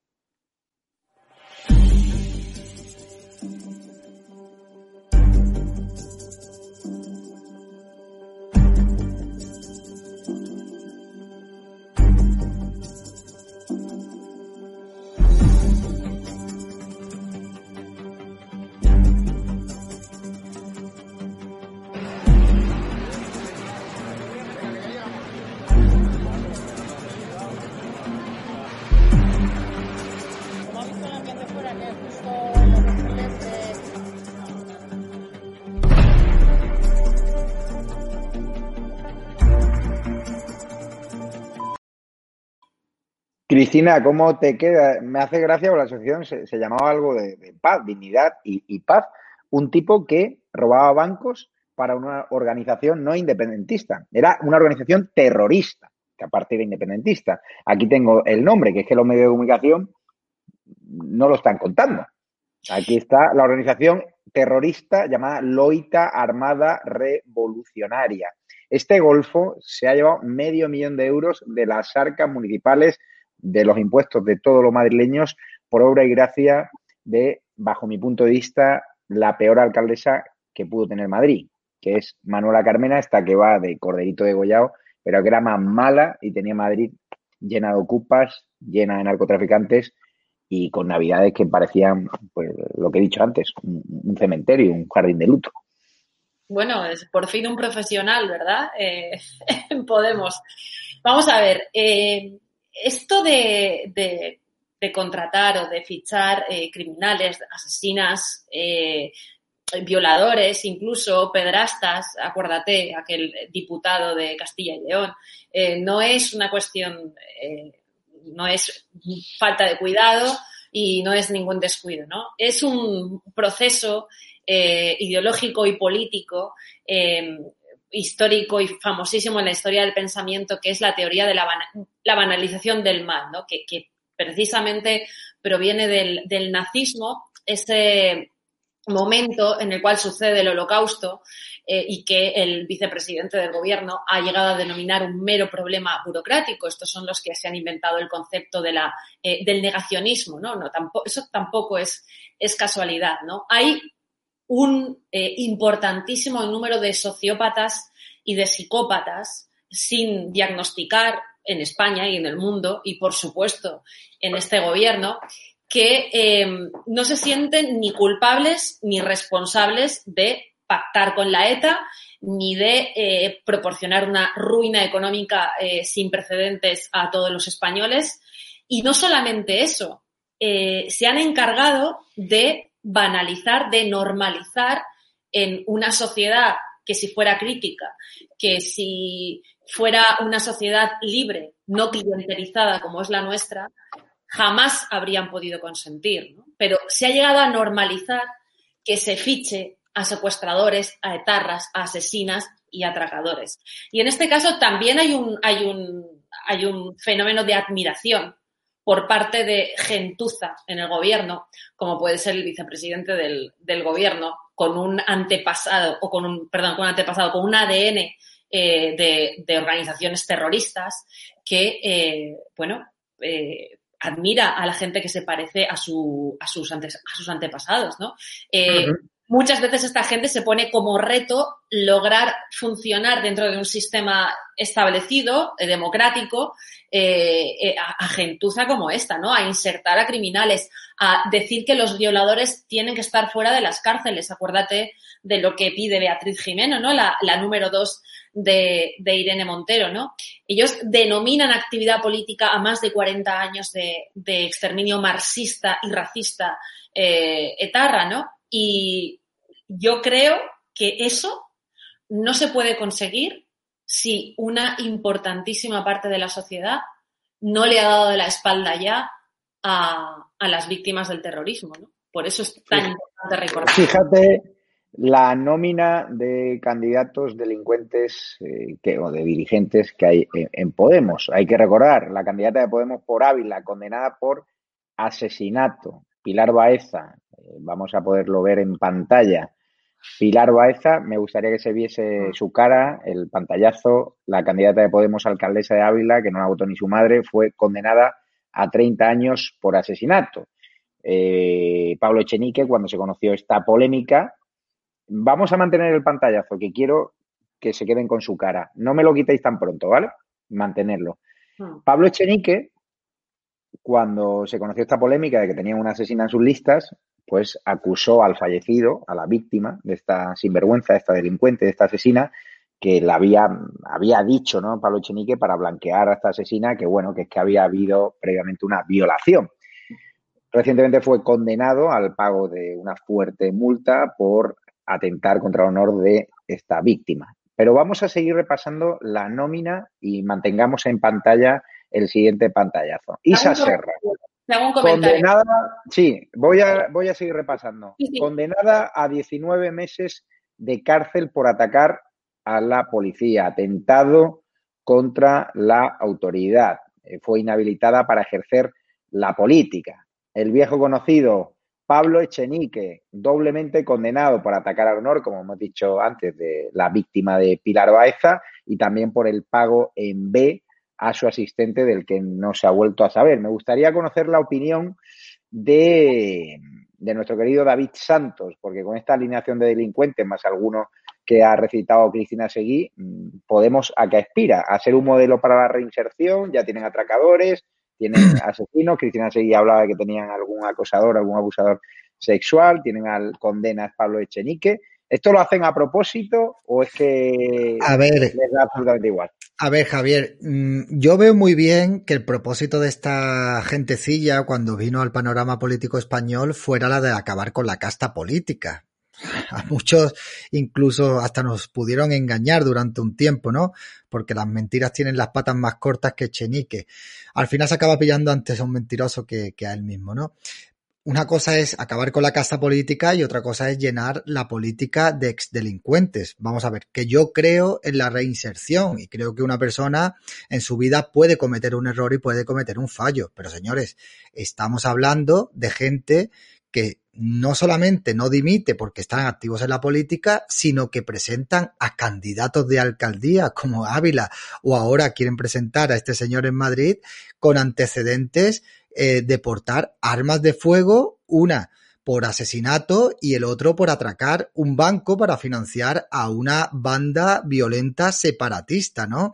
Cristina, ¿cómo te queda? Me hace gracia la asociación se, llamaba algo de, paz, dignidad y, paz. Un tipo que robaba bancos para una organización no independentista. Era una organización terrorista, que aparte era independentista. Aquí tengo el nombre, que es que los medios de comunicación no lo están contando. Aquí está la organización terrorista llamada Loita Armada Revolucionaria. Este golfo se ha llevado medio millón de euros de las arcas municipales de los impuestos de todos los madrileños por obra y gracia de, bajo mi punto de vista, la peor alcaldesa que pudo tener Madrid, que es Manuela Carmena, esta que va de corderito de Gollao, pero que era más mala y tenía Madrid llena de ocupas, llena de narcotraficantes y con navidades que parecían, pues lo que he dicho antes, un, cementerio, un jardín de luto. Bueno, es por fin un profesional, ¿verdad? Eh, Podemos. Vamos a ver, eh, esto de, contratar o de fichar eh, criminales, asesinas, eh, violadores, incluso pedrastas, acuérdate, aquel diputado de Castilla y León, eh, no es una cuestión, no es falta de cuidado y no es ningún descuido, ¿no? Es un proceso ideológico y político histórico y famosísimo en la historia del pensamiento, que es la teoría de la, banalización del mal, ¿no? que, precisamente proviene del, nazismo, ese momento en el cual sucede el holocausto eh, y que el vicepresidente del gobierno ha llegado a denominar un mero problema burocrático. Estos son los que se han inventado el concepto de la, eh, del negacionismo, ¿no? no tampoco, eso tampoco es, es casualidad, ¿no? Hay un eh, importantísimo número de sociópatas y de psicópatas sin diagnosticar en España y en el mundo y, por supuesto, en este gobierno, que em, no se sienten ni culpables ni responsables de pactar con la ETA ni de eh, proporcionar una ruina económica eh, sin precedentes a todos los españoles. Y no solamente eso, se han encargado de banalizar, de normalizar en una sociedad que si fuera crítica, que si fuera una sociedad libre, no clientelizada como es la nuestra, jamás habrían podido consentir. Pero se ha llegado a normalizar que se fiche a secuestradores, a etarras, a asesinas y atracadores. Y en este caso también hay un, hay un, hay un fenómeno de admiración por parte de gentuza en el gobierno, como puede ser el vicepresidente del, gobierno, con un antepasado, o con un, perdón, con un antepasado, con un ADN eh, de, organizaciones terroristas que, eh, bueno, eh, admira a la gente que se parece a, su, a, sus, a sus antepasados, ¿no? muchas veces esta gente se pone como reto lograr funcionar dentro de un sistema establecido, democrático, eh, eh, a, gentuza como esta, ¿no? A insertar a criminales, a decir que los violadores tienen que estar fuera de las cárceles. Acuérdate de lo que pide Beatriz Jimeno, ¿no? La, número dos de, Irene Montero, ¿no? Ellos denominan actividad política a más de 40 años de, exterminio marxista y racista eh, etarra, ¿no? Y yo creo que eso no se puede conseguir si una importantísima parte de la sociedad no le ha dado de la espalda ya a, las víctimas del terrorismo, ¿no? Por eso es tan importante recordar. Fíjate la nómina de candidatos delincuentes eh, o de dirigentes que hay en, Podemos. Hay que recordar, la candidata de Podemos por Ávila, condenada por asesinato. Pilar Baeza, eh, vamos a poderlo ver en pantalla. Pilar Baeza, me gustaría que se viese su cara, el pantallazo, la candidata de Podemos alcaldesa de Ávila, que no la votó ni su madre, fue condenada a 30 años por asesinato. Eh, Pablo Echenique, cuando se conoció esta polémica, vamos a mantener el pantallazo, que quiero que se queden con su cara. No me lo quitéis tan pronto, ¿vale? Mantenerlo. Hmm. Pablo Echenique, cuando se conoció esta polémica de que tenía una asesina en sus listas, pues acusó al fallecido, a la víctima de esta sinvergüenza, de esta delincuente, de esta asesina, que la había, había dicho, ¿no? Pablo Echenique para blanquear a esta asesina que, bueno, que es que había habido previamente una violación. Recientemente fue condenado al pago de una fuerte multa por atentar contra el honor de esta víctima. Pero vamos a seguir repasando la nómina y mantengamos en pantalla el siguiente pantallazo. Isa Serra. Condenada, sí, voy a, voy a seguir repasando. Condenada a 19 meses de cárcel por atacar a la policía, atentado contra la autoridad. Eh, fue inhabilitada para ejercer la política. El viejo conocido Pablo Echenique, doblemente condenado por atacar al honor, como hemos dicho antes, de la víctima de Pilar Baeza y también por el pago en B a su asistente del que no se ha vuelto a saber. Me gustaría conocer la opinión de, de nuestro querido David Santos, porque con esta alineación de delincuentes, más algunos que ha recitado Cristina Seguí, podemos a que aspira a ser un modelo para la reinserción, ya tienen atracadores, tienen asesinos, Cristina Seguí hablaba de que tenían algún acosador, algún abusador sexual, tienen al condenas Pablo Echenique. ¿Esto lo hacen a propósito o es que a ver, les da absolutamente igual? A ver, Javier, mm, yo veo muy bien que el propósito de esta gentecilla cuando vino al panorama político español fuera la de acabar con la casta política. A muchos incluso hasta nos pudieron engañar durante un tiempo, ¿no? Porque las mentiras tienen las patas más cortas que Chenique. Al final se acaba pillando antes a un mentiroso que, a él mismo, ¿no? Una cosa es acabar con la casta política y otra cosa es llenar la política de exdelincuentes. Vamos a ver, que yo creo en la reinserción y creo que una persona en su vida puede cometer un error y puede cometer un fallo. Pero señores, estamos hablando de gente que no solamente no dimite porque están activos en la política, sino que presentan a candidatos de alcaldía como Ávila o ahora quieren presentar a este señor en Madrid con antecedentes eh, de portar armas de fuego, una por asesinato y el otro por atracar un banco para financiar a una banda violenta separatista, ¿no?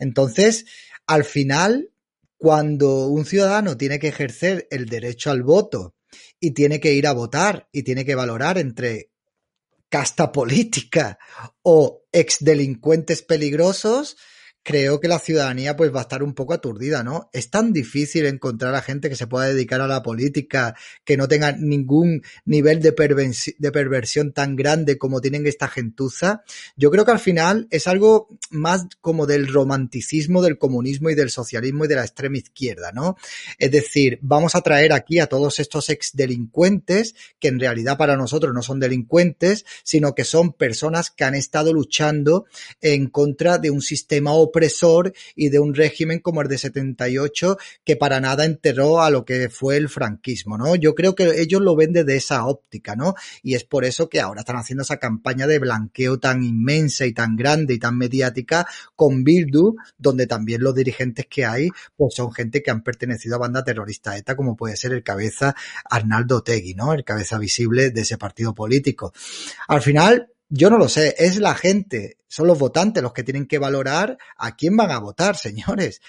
Entonces, al final, cuando un ciudadano tiene que ejercer el derecho al voto y tiene que ir a votar y tiene que valorar entre casta política o exdelincuentes peligrosos, creo que la ciudadanía pues va a estar un poco aturdida, ¿no? Es tan difícil encontrar a gente que se pueda dedicar a la política, que no tenga ningún nivel de, perversión tan grande como tienen esta gentuza. Yo creo que al final es algo más como del romanticismo del comunismo y del socialismo y de la extrema izquierda, ¿no? Es decir, vamos a traer aquí a todos estos ex delincuentes que en realidad para nosotros no son delincuentes, sino que son personas que han estado luchando en contra de un sistema y de un régimen como el de 78 que para nada enterró a lo que fue el franquismo, ¿no? Yo creo que ellos lo ven desde esa óptica, ¿no? Y es por eso que ahora están haciendo esa campaña de blanqueo tan inmensa y tan grande y tan mediática con Bildu, donde también los dirigentes que hay pues son gente que han pertenecido a banda terrorista ETA, como puede ser el cabeza Arnaldo Tegui, ¿no? El cabeza visible de ese partido político. Al final, yo no lo sé, es la gente, son los votantes los que tienen que valorar a quién van a votar, señores.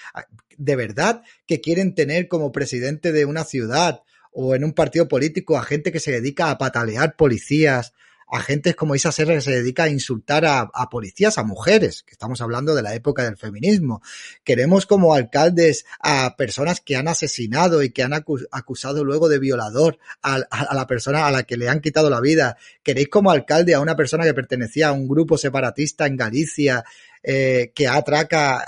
De verdad que quieren tener como presidente de una ciudad o en un partido político a gente que se dedica a patalear policías, agentes como Isa Serra que se dedica a insultar a, policías, a mujeres, que estamos hablando de la época del feminismo. Queremos como alcaldes a personas que han asesinado y que han acusado luego de violador a, la persona a la que le han quitado la vida. Queréis como alcalde a una persona que pertenecía a un grupo separatista en Galicia eh, que atraca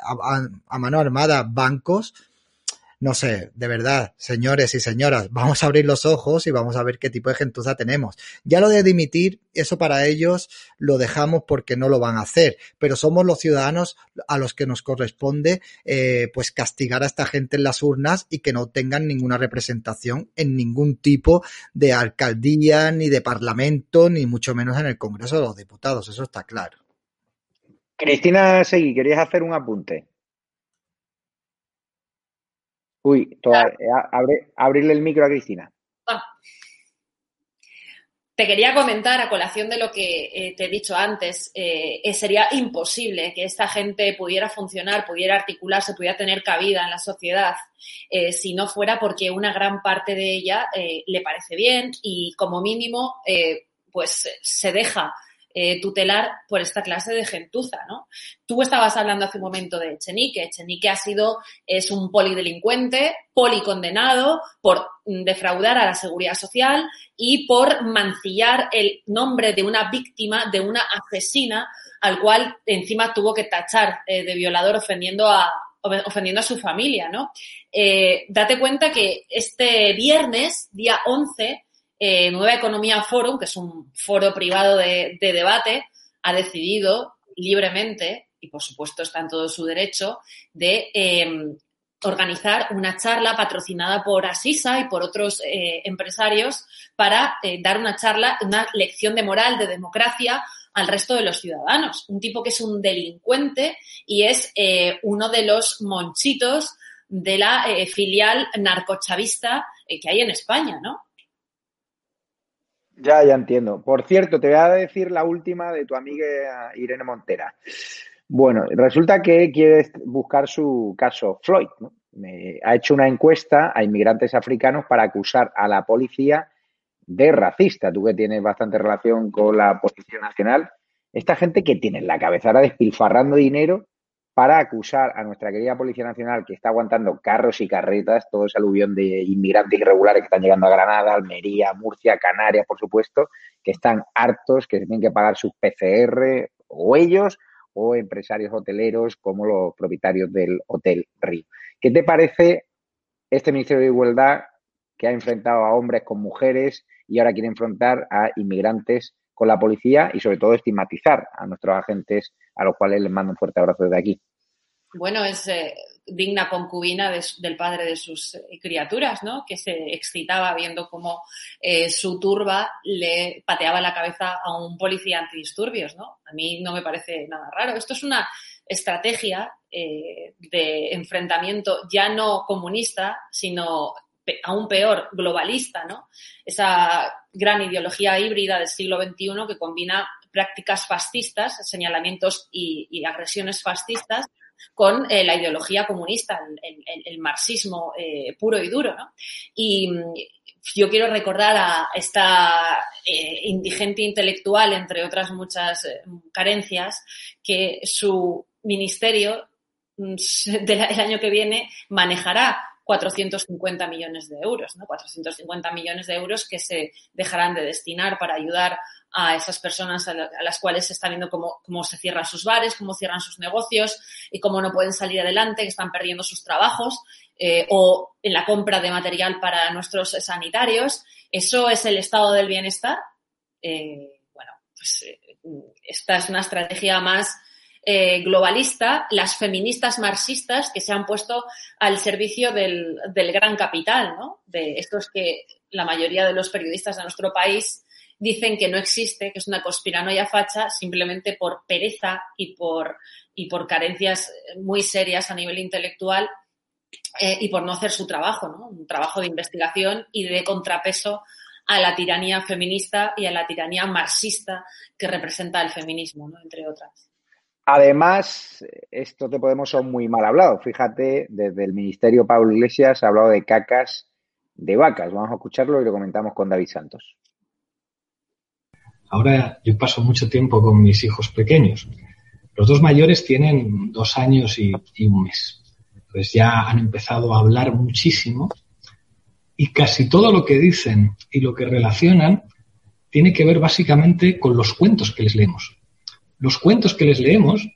a mano armada bancos no sé, de verdad, señores y señoras, vamos a abrir los ojos y vamos a ver qué tipo de gentuza tenemos. Ya lo de dimitir, eso para ellos lo dejamos porque no lo van a hacer, pero somos los ciudadanos a los que nos corresponde eh, pues castigar a esta gente en las urnas y que no tengan ninguna representación en ningún tipo de alcaldía, ni de parlamento, ni mucho menos en el Congreso de los Diputados, eso está claro. Cristina Seguí, querías hacer un apunte. Uy, eh, abrirle el micro a Cristina. Ah. Te quería comentar, a colación de lo que eh, te he dicho antes, eh, sería imposible que esta gente pudiera funcionar, pudiera articularse, pudiera tener cabida en la sociedad si no fuera porque una gran parte de ella le parece bien y como mínimo pues se deja eh, tutelar por esta clase de gentuza, ¿no? Tú estabas hablando hace un momento de Echenique. Echenique ha sido, es un polidelincuente, policondenado por defraudar a la seguridad social y por mancillar el nombre de una víctima, de una asesina, al cual encima tuvo que tachar eh, de violador ofendiendo a, ofendiendo a su familia, ¿no? Eh, date cuenta que este viernes, día 11, eh, Nueva Economía Forum, que es un foro privado de, debate, ha decidido libremente, y por supuesto está en todo su derecho, de em, organizar una charla patrocinada por Asisa y por otros eh, empresarios para eh, dar una charla, una lección de moral, de democracia al resto de los ciudadanos. Un tipo que es un delincuente y es uno de los monchitos de la filial narcochavista que hay en España, ¿no? Ya, ya entiendo. Por cierto, te voy a decir la última de tu amiga Irene Montera. Bueno, resulta que quieres buscar su caso Floyd. ¿no? ha hecho una encuesta a inmigrantes africanos para acusar a la policía de racista. Tú que tienes bastante relación con la Policía Nacional, esta gente que tiene en la cabeza ahora despilfarrando dinero para acusar a nuestra querida Policía Nacional que está aguantando carros y carretas, todo ese aluvión de inmigrantes irregulares que están llegando a Granada, Almería, Murcia, Canarias, por supuesto, que están hartos, que tienen que pagar sus PCR, o ellos, o empresarios hoteleros como los propietarios del Hotel Río. ¿Qué te parece este Ministerio de Igualdad que ha enfrentado a hombres con mujeres y ahora quiere enfrentar a inmigrantes con la policía y sobre todo estigmatizar a nuestros agentes a los cuales les mando un fuerte abrazo desde aquí? Bueno, es eh, digna concubina del padre de sus eh, criaturas, ¿no? Que se excitaba viendo cómo eh, su turba le pateaba la cabeza a un policía antidisturbios, ¿no? A mí no me parece nada raro. Esto es una estrategia de enfrentamiento ya no comunista, sino aún peor, globalista, ¿no? Esa gran ideología híbrida del siglo XXI que combina prácticas fascistas, señalamientos y agresiones fascistas con eh, la ideología comunista, el, marxismo eh, puro y duro. ¿no? Y mm, yo quiero recordar a esta eh, indigente intelectual, entre otras muchas carencias, que su ministerio mm, del año que viene manejará 450 millones de euros, ¿no? 450 millones de euros que se dejarán de destinar para ayudar a esas personas a, las cuales se está viendo cómo, cómo, se cierran sus bares, cómo cierran sus negocios y cómo no pueden salir adelante, que están perdiendo sus trabajos eh, o en la compra de material para nuestros sanitarios. ¿Eso es el estado del bienestar? Eh, bueno, pues eh, esta es una estrategia más globalista, las feministas marxistas que se han puesto al servicio del, del gran capital, ¿no? De estos que la mayoría de los periodistas de nuestro país dicen que no existe, que es una conspiranoia facha, simplemente por pereza y por, y por carencias muy serias a nivel intelectual eh, y por no hacer su trabajo, ¿no? Un trabajo de investigación y de contrapeso a la tiranía feminista y a la tiranía marxista que representa el feminismo, ¿no? entre otras. Además, estos de Podemos son muy mal hablados. Fíjate, desde el Ministerio Pablo Iglesias ha hablado de cacas de vacas. Vamos a escucharlo y lo comentamos con David Santos. ahora yo paso mucho tiempo con mis hijos pequeños. Los dos mayores tienen dos años y, un mes. Pues ya han empezado a hablar muchísimo y casi todo lo que dicen y lo que relacionan tiene que ver básicamente con los cuentos que les leemos. Los cuentos que les leemos,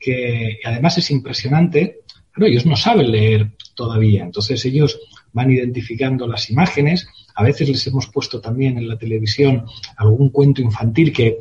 que además es impresionante, ellos no saben leer todavía. Entonces ellos van identificando las imágenes. A veces les hemos puesto también en la televisión algún cuento infantil que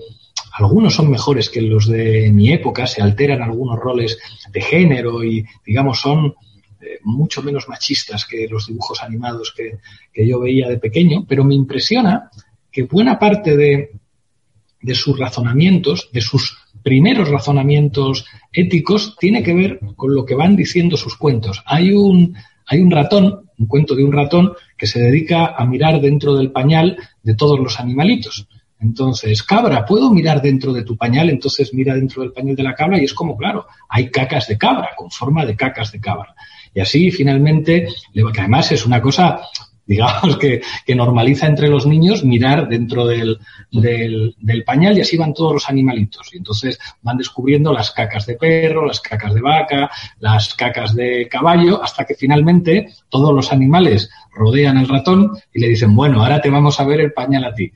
algunos son mejores que los de mi época, se alteran algunos roles de género y, digamos, son eh, mucho menos machistas que los dibujos animados que, yo veía de pequeño, pero me impresiona que buena parte de sus razonamientos, de sus primeros razonamientos éticos, tiene que ver con lo que van diciendo sus cuentos. Hay un, hay un ratón, un cuento de un ratón, que se dedica a mirar dentro del pañal de todos los animalitos. Entonces, cabra, ¿puedo mirar dentro de tu pañal? Entonces mira dentro del pañal de la cabra y es como, claro, hay cacas de cabra, con forma de cacas de cabra. Y así finalmente, que además es una cosa digamos, que, normaliza entre los niños mirar dentro del, del, del, pañal y así van todos los animalitos. Y entonces van descubriendo las cacas de perro, las cacas de vaca, las cacas de caballo, hasta que finalmente todos los animales rodean al ratón y le dicen, bueno, ahora te vamos a ver el pañal a ti.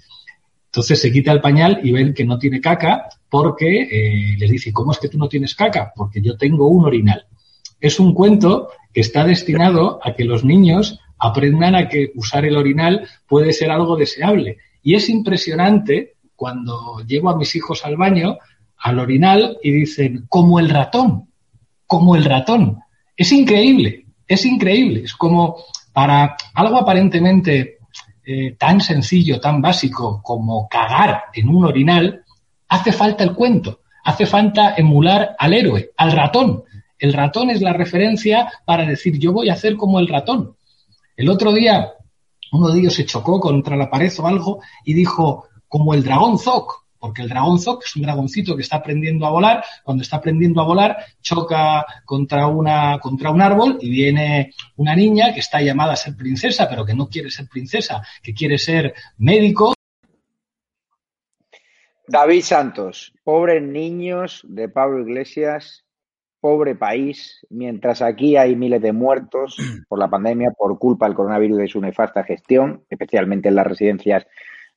Entonces se quita el pañal y ven que no tiene caca porque eh, les dice, ¿cómo es que tú no tienes caca? Porque yo tengo un orinal. Es un cuento que está destinado a que los niños aprendan a que usar el orinal puede ser algo deseable. Y es impresionante cuando llevo a mis hijos al baño, al orinal, y dicen, como el ratón, como el ratón. Es increíble, es increíble. Es como para algo aparentemente eh, tan sencillo, tan básico como cagar en un orinal, hace falta el cuento, hace falta emular al héroe, al ratón. El ratón es la referencia para decir yo voy a hacer como el ratón. El otro día uno de ellos se chocó contra la pared o algo y dijo, como el dragón Zok, porque el dragón Zok es un dragoncito que está aprendiendo a volar, cuando está aprendiendo a volar choca contra, una, contra un árbol y viene una niña que está llamada a ser princesa, pero que no quiere ser princesa, que quiere ser médico. David Santos, pobres niños de Pablo Iglesias pobre país, mientras aquí hay miles de muertos por la pandemia por culpa del coronavirus y de su nefasta gestión, especialmente en las residencias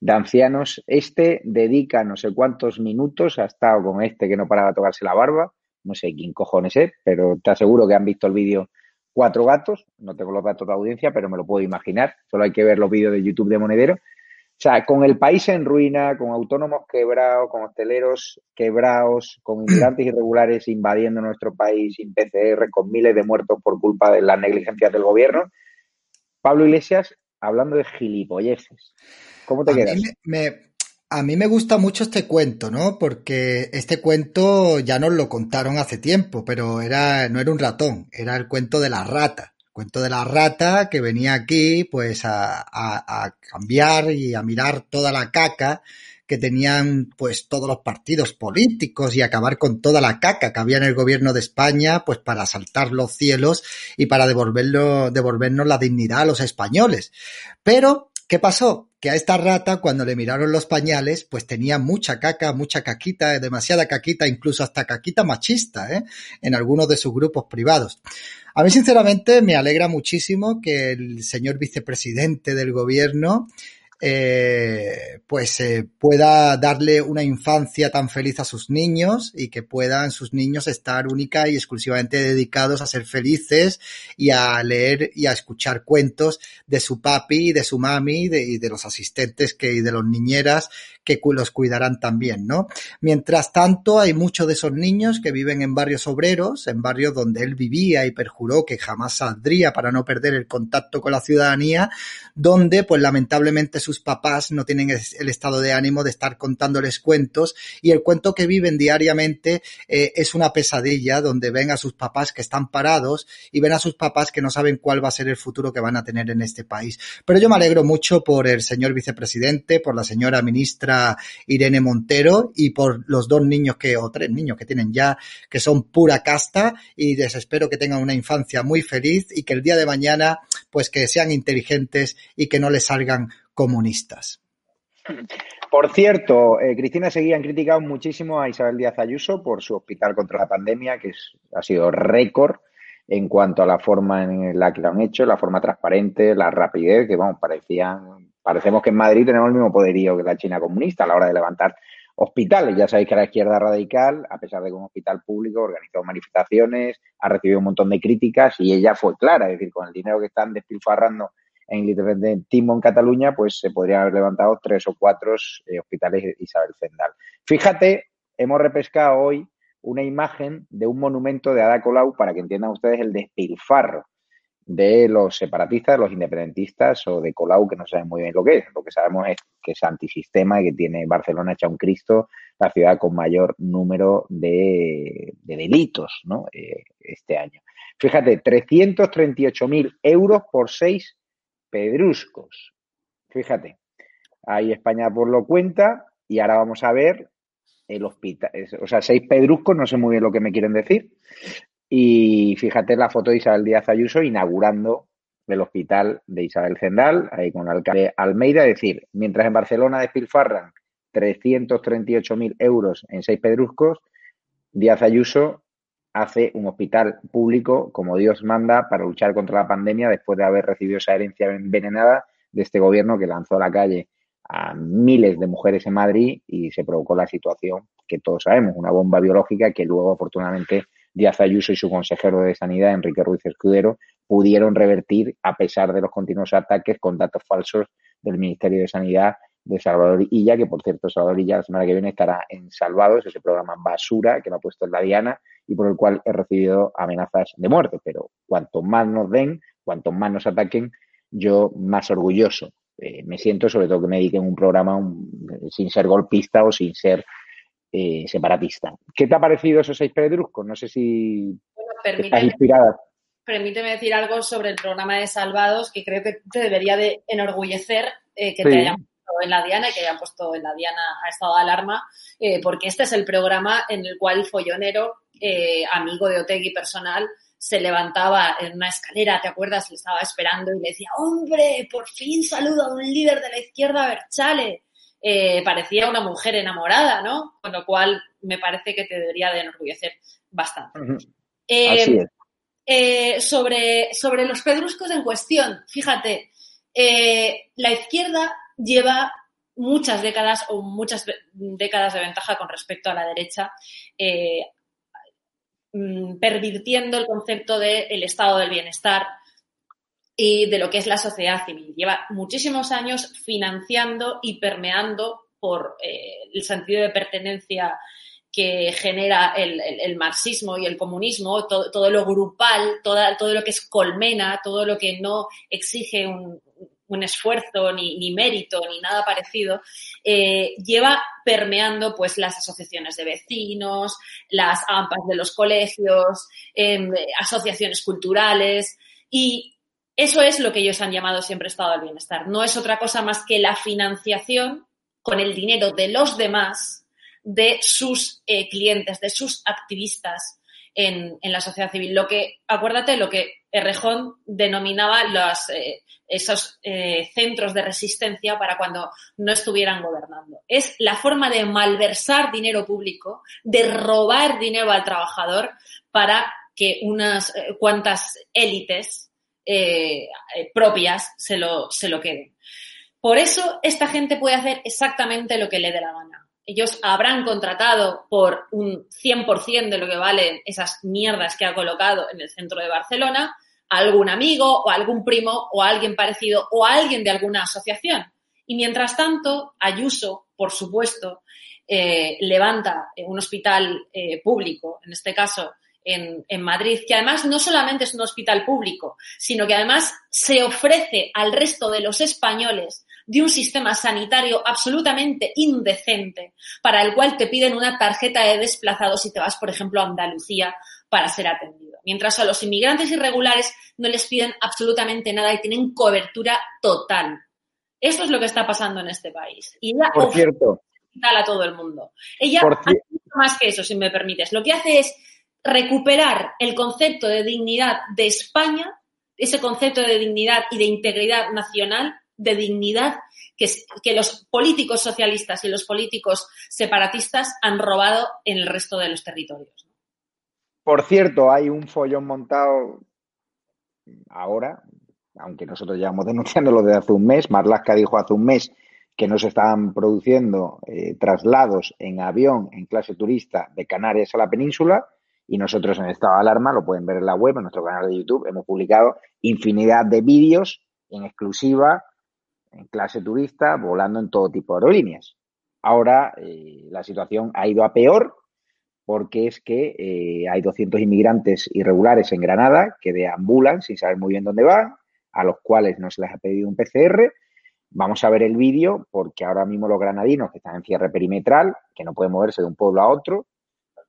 de ancianos. Este dedica no sé cuántos minutos, ha estado con este que no paraba de tocarse la barba, no sé quién cojones es, pero te aseguro que han visto el vídeo cuatro gatos, no tengo los datos de audiencia, pero me lo puedo imaginar, solo hay que ver los vídeos de YouTube de Monedero, o sea, con el país en ruina, con autónomos quebrados, con hosteleros quebrados, con inmigrantes irregulares invadiendo nuestro país sin PCR, con miles de muertos por culpa de las negligencias del gobierno. Pablo Iglesias hablando de gilipolleces. ¿Cómo te quedas? a mí me gusta mucho este cuento, ¿no? Porque este cuento ya nos lo contaron hace tiempo, pero era, no era un ratón, era el cuento de la rata. Cuento de la rata que venía aquí pues a, a, a, cambiar y a mirar toda la caca que tenían pues todos los partidos políticos y acabar con toda la caca que había en el gobierno de España pues para saltar los cielos y para devolverlo, devolvernos la dignidad a los españoles. Pero ¿Qué pasó? Que a esta rata, cuando le miraron los pañales, pues tenía mucha caca, mucha caquita, demasiada caquita, incluso hasta caquita machista, ¿eh? en algunos de sus grupos privados. A mí, sinceramente, me alegra muchísimo que el señor vicepresidente del gobierno eh, pues eh, pueda darle una infancia tan feliz a sus niños y que puedan sus niños estar única y exclusivamente dedicados a ser felices y a leer y a escuchar cuentos de su papi y de su mami y de, de los asistentes que, y de los niñeras que los cuidarán también, ¿no? Mientras tanto, hay muchos de esos niños que viven en barrios obreros, en barrios donde él vivía y perjuró que jamás saldría para no perder el contacto con la ciudadanía, donde, pues lamentablemente, sus papás no tienen el estado de ánimo de estar contándoles cuentos y el cuento que viven diariamente eh, es una pesadilla donde ven a sus papás que están parados y ven a sus papás que no saben cuál va a ser el futuro que van a tener en este país. Pero yo me alegro mucho por el señor vicepresidente, por la señora ministra Irene Montero y por los dos niños que, o tres niños que tienen ya, que son pura casta y les espero que tengan una infancia muy feliz y que el día de mañana, pues que sean inteligentes y que no les salgan comunistas. Por cierto, eh, Cristina Seguía han criticado muchísimo a Isabel Díaz Ayuso por su hospital contra la pandemia, que es, ha sido récord en cuanto a la forma en la que lo han hecho, la forma transparente, la rapidez, que vamos, parecían, parecemos que en Madrid tenemos el mismo poderío que la China comunista a la hora de levantar hospitales. Ya sabéis que la izquierda radical, a pesar de que un hospital público organizó manifestaciones, ha recibido un montón de críticas y ella fue clara, es decir, con el dinero que están despilfarrando en el independentismo en Cataluña, pues se podrían haber levantado tres o cuatro eh, hospitales Isabel Zendal. Fíjate, hemos repescado hoy una imagen de un monumento de Ada Colau para que entiendan ustedes el despilfarro de los separatistas, de los independentistas o de Colau, que no saben muy bien lo que es. Lo que sabemos es que es antisistema y que tiene Barcelona hecha un Cristo, la ciudad con mayor número de, delitos ¿no? Eh, este año. Fíjate, 338.000 euros por seis pedruscos. Fíjate, ahí España por lo cuenta y ahora vamos a ver el hospital, o sea, seis pedruscos, no sé muy bien lo que me quieren decir. Y fíjate la foto de Isabel Díaz Ayuso inaugurando el hospital de Isabel Zendal, ahí con el alcalde Almeida, decir, mientras en Barcelona despilfarran 338.000 euros en seis pedruscos, Díaz Ayuso hace un hospital público como Dios manda para luchar contra la pandemia después de haber recibido esa herencia envenenada de este gobierno que lanzó a la calle a miles de mujeres en Madrid y se provocó la situación que todos sabemos, una bomba biológica que luego afortunadamente Díaz Ayuso y su consejero de Sanidad, Enrique Ruiz Escudero, pudieron revertir a pesar de los continuos ataques con datos falsos del Ministerio de Sanidad de Salvador Illa, que por cierto Salvador Illa la semana que viene estará en Salvados, ese programa basura que me ha puesto en la Diana y por el cual he recibido amenazas de muerte. Pero cuanto más nos den, cuanto más nos ataquen, yo más orgulloso eh, me siento, sobre todo que me dediquen un programa sin ser golpista o sin ser eh, separatista. ¿Qué te ha parecido esos seis pedruscos? No sé si estás inspirada. Permíteme decir algo sobre el programa de Salvados, que creo que te debería de enorgullecer eh, que te hayan puesto en la Diana y que hayan puesto en la Diana a estado de alarma, eh, porque este es el programa en el cual Follonero, amigo de Otegui personal, se levantaba en una escalera, ¿te acuerdas? Le estaba esperando y le decía, hombre, por fin saludo a un líder de la izquierda, Berchale. Eh, parecía una mujer enamorada, ¿no? Con lo cual me parece que te debería de enorgullecer bastante. Eh, eh, sobre, sobre los pedruscos en cuestión, fíjate, la izquierda lleva muchas décadas o muchas décadas de ventaja con respecto a la derecha, mm, pervirtiendo el concepto del estado del bienestar, y de lo que es la sociedad civil. Lleva muchísimos años financiando y permeando por eh, el sentido de pertenencia que genera el, marxismo y el comunismo, todo, lo grupal, todo lo que es colmena, todo lo que no exige un, esfuerzo ni, mérito ni nada parecido, eh, lleva permeando pues las asociaciones de vecinos, las AMPAs de los colegios, em, asociaciones culturales y eso es lo que ellos han llamado siempre estado del bienestar. No es otra cosa más que la financiación con el dinero de los demás, de sus eh, clientes, de sus activistas en, la sociedad civil. Lo que, acuérdate, lo que Errejón denominaba los, eh, esos eh, centros de resistencia para cuando no estuvieran gobernando. Es la forma de malversar dinero público, de robar dinero al trabajador para que unas cuantas élites eh, eh, propias se lo, se lo queden. Por eso esta gente puede hacer exactamente lo que le dé la gana. Ellos habrán contratado por un 100% de lo que valen esas mierdas que ha colocado en el centro de Barcelona a algún amigo o algún primo o alguien parecido o alguien de alguna asociación. Y mientras tanto, Ayuso, por supuesto, eh, levanta un hospital público, en este caso en, Madrid, que además no solamente es un hospital público, sino que además se ofrece al resto de los españoles de un sistema sanitario absolutamente indecente, para el cual te piden una tarjeta de desplazado si te vas, por ejemplo, a Andalucía para ser atendido. Mientras a los inmigrantes irregulares no les piden absolutamente nada y tienen cobertura total. Esto es lo que está pasando en este país. Y ella por cierto, a todo el mundo. Ella hace más que eso, si me permites. Lo que hace es recuperar el concepto de dignidad de España, ese concepto de dignidad y de integridad nacional de dignidad que, que los políticos socialistas y los políticos separatistas han robado en el resto de los territorios. Por cierto, hay un follón montado ahora, aunque nosotros llevamos denunciándolo desde hace un mes. Marlaska dijo hace un mes que no se estaban produciendo eh, traslados en avión en clase turista de Canarias a la península y nosotros en estado de alarma, lo pueden ver en la web, en nuestro canal de YouTube, hemos publicado infinidad de vídeos en exclusiva en clase turista volando en todo tipo de aerolíneas. Ahora eh, la situación ha ido a peor porque es que eh, hay 200 inmigrantes irregulares en Granada que deambulan sin saber muy bien dónde van, a los cuales no se les ha pedido un PCR. Vamos a ver el vídeo porque ahora mismo los granadinos que están en cierre perimetral, que no pueden moverse de un pueblo a otro,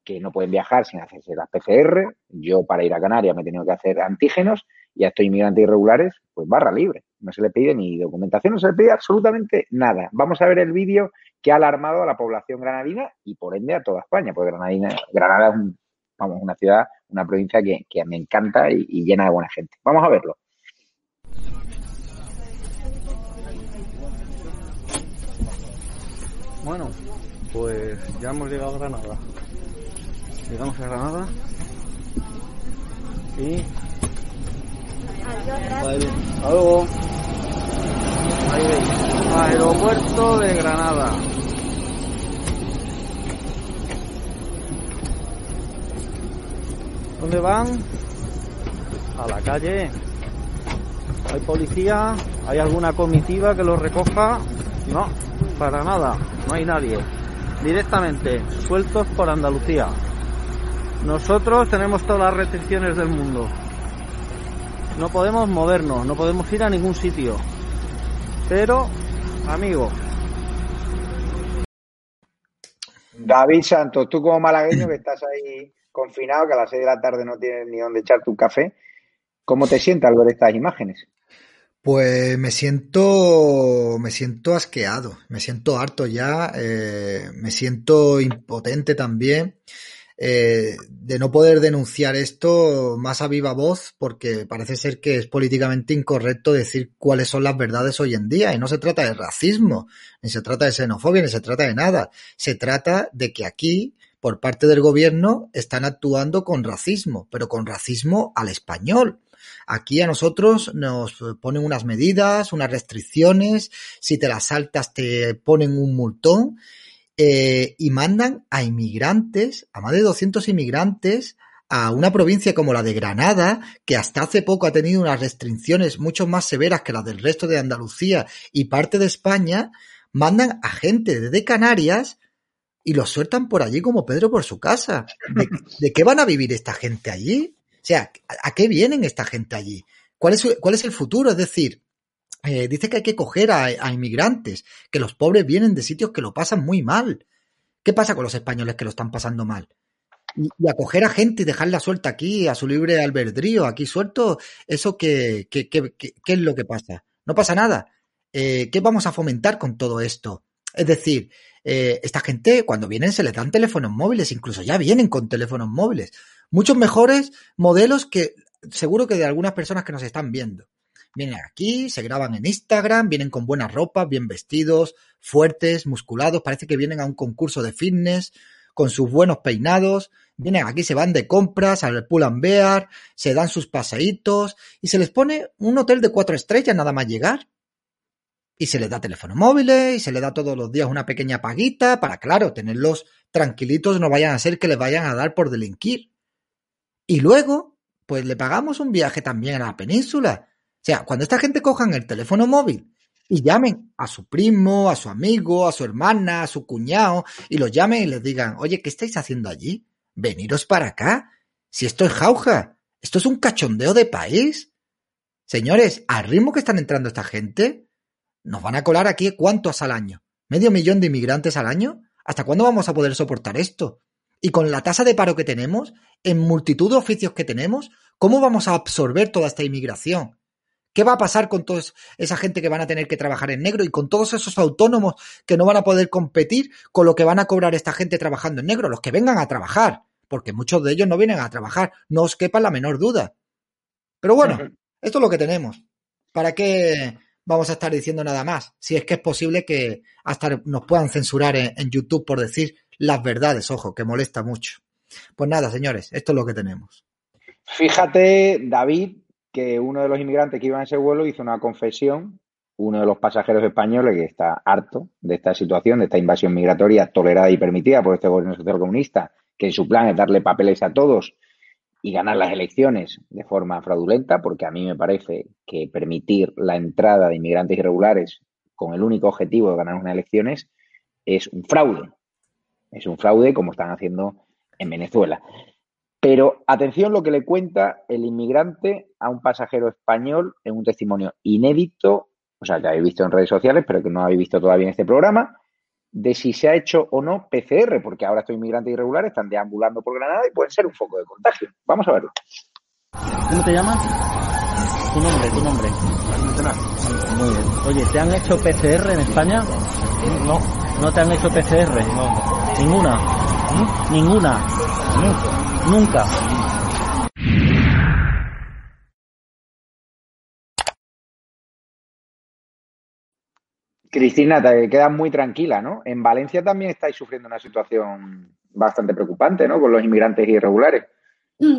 que no pueden viajar sin hacerse las PCR. Yo para ir a Canarias me he tenido que hacer antígenos y a estos inmigrantes irregulares, pues barra libre. No se le pide ni documentación, no se le pide absolutamente nada. Vamos a ver el vídeo que ha alarmado a la población granadina y por ende a toda España, porque Granadina, Granada es vamos, una ciudad, una provincia que, me encanta y llena de buena gente. Vamos a verlo. Bueno, pues ya hemos llegado a Granada. Llegamos a Granada y hasta luego. Aeropuerto de Granada. ¿Dónde van? A la calle. ¿Hay policía? ¿Hay alguna comitiva que los recoja? No, para nada. No hay nadie. Directamente, sueltos por Andalucía. Nosotros tenemos todas las restricciones del mundo. No podemos movernos, no podemos ir a ningún sitio. Pero, amigo. David Santos, tú como malagueño que estás ahí confinado, que a las 6 de la tarde no tienes ni dónde echar tu café, ¿cómo te sientes al ver estas imágenes? Pues me siento, me siento asqueado, me siento harto ya, eh, me siento impotente también. Eh, de no poder denunciar esto más a viva voz porque parece ser que es políticamente incorrecto decir cuáles son las verdades hoy en día y no se trata de racismo, ni se trata de xenofobia, ni se trata de nada. Se trata de que aquí, por parte del gobierno, están actuando con racismo, pero con racismo al español. Aquí a nosotros nos ponen unas medidas, unas restricciones, si te las saltas te ponen un multón eh, y mandan a inmigrantes, a más de 200 inmigrantes, a una provincia como la de Granada, que hasta hace poco ha tenido unas restricciones mucho más severas que las del resto de Andalucía y parte de España, mandan a gente desde Canarias y los sueltan por allí como Pedro por su casa. ¿De, qué van a vivir esta gente allí? O sea, ¿a, qué vienen esta gente allí? ¿Cuál es, ¿Cuál es el futuro? Es decir, eh, dice que hay que coger a, inmigrantes, que los pobres vienen de sitios que lo pasan muy mal. ¿Qué pasa con los españoles que lo están pasando mal? Y, acoger a gente y dejarla suelta aquí, a su libre albedrío, aquí suelto, ¿eso qué es lo que pasa? No pasa nada. Eh, ¿Qué vamos a fomentar con todo esto? Es decir, eh, esta gente cuando vienen se les dan teléfonos móviles, incluso ya vienen con teléfonos móviles. Muchos mejores modelos que seguro que de algunas personas que nos están viendo. Vienen aquí, se graban en Instagram, vienen con buena ropa, bien vestidos, fuertes, musculados, parece que vienen a un concurso de fitness, con sus buenos peinados, vienen aquí, se van de compras al Pull and Bear, se dan sus paseitos y se les pone un hotel de cuatro estrellas nada más llegar. Y se les da teléfono móviles y se les da todos los días una pequeña paguita para, claro, tenerlos tranquilitos, no vayan a ser que les vayan a dar por delinquir. Y luego, pues le pagamos un viaje también a la península sea, cuando esta gente cojan el teléfono móvil y llamen a su primo, a su amigo, a su hermana, a su cuñado, y los llamen y les digan, oye, ¿qué estáis haciendo allí? Veniros para acá. Si esto es jauja, esto es un cachondeo de país. Señores, al ritmo que están entrando esta gente, nos van a colar aquí cuántos al año. ¿Medio millón de inmigrantes al año? ¿Hasta cuándo vamos a poder soportar esto? Y con la tasa de paro que tenemos, en multitud de oficios que tenemos, ¿cómo vamos a absorber toda esta inmigración? ¿Qué va a pasar con toda esa gente que van a tener que trabajar en negro y con todos esos autónomos que no van a poder competir con lo que van a cobrar esta gente trabajando en negro? Los que vengan a trabajar, porque muchos de ellos no vienen a trabajar, no os quepa la menor duda. Pero bueno, esto es lo que tenemos. ¿Para qué, vamos a estar diciendo nada más. Si es que es posible que hasta nos puedan censurar en, en YouTube por decir las verdades, ojo, que molesta mucho. Pues nada, señores, esto es lo que tenemos. Fíjate, David, que uno de los inmigrantes que iba en ese vuelo hizo una confesión, uno de los pasajeros españoles que está harto de esta situación, de esta invasión migratoria tolerada y permitida por este gobierno social comunista, que su plan es darle papeles a todos y ganar las elecciones de forma fraudulenta, porque a mí me parece que permitir la entrada de inmigrantes irregulares con el único objetivo de ganar unas elecciones es un fraude. Es un fraude como están haciendo en Venezuela. Pero atención lo que le cuenta el inmigrante a un pasajero español en un testimonio inédito, o sea, que habéis visto en redes sociales, pero que no habéis visto todavía en este programa, de si se ha hecho o no PCR, porque ahora estos inmigrantes irregulares están deambulando por Granada y pueden ser un foco de contagio. Vamos a verlo. ¿Cómo te llamas? Tu nombre, tu nombre. Muy bien. Oye, ¿te han hecho PCR en España? No. ¿No te han hecho PCR? No. ¿Ninguna? ¿Ninguna? Nunca. Cristina, te quedas muy tranquila, ¿no? En Valencia también estáis sufriendo una situación bastante preocupante, ¿no? Con los inmigrantes irregulares.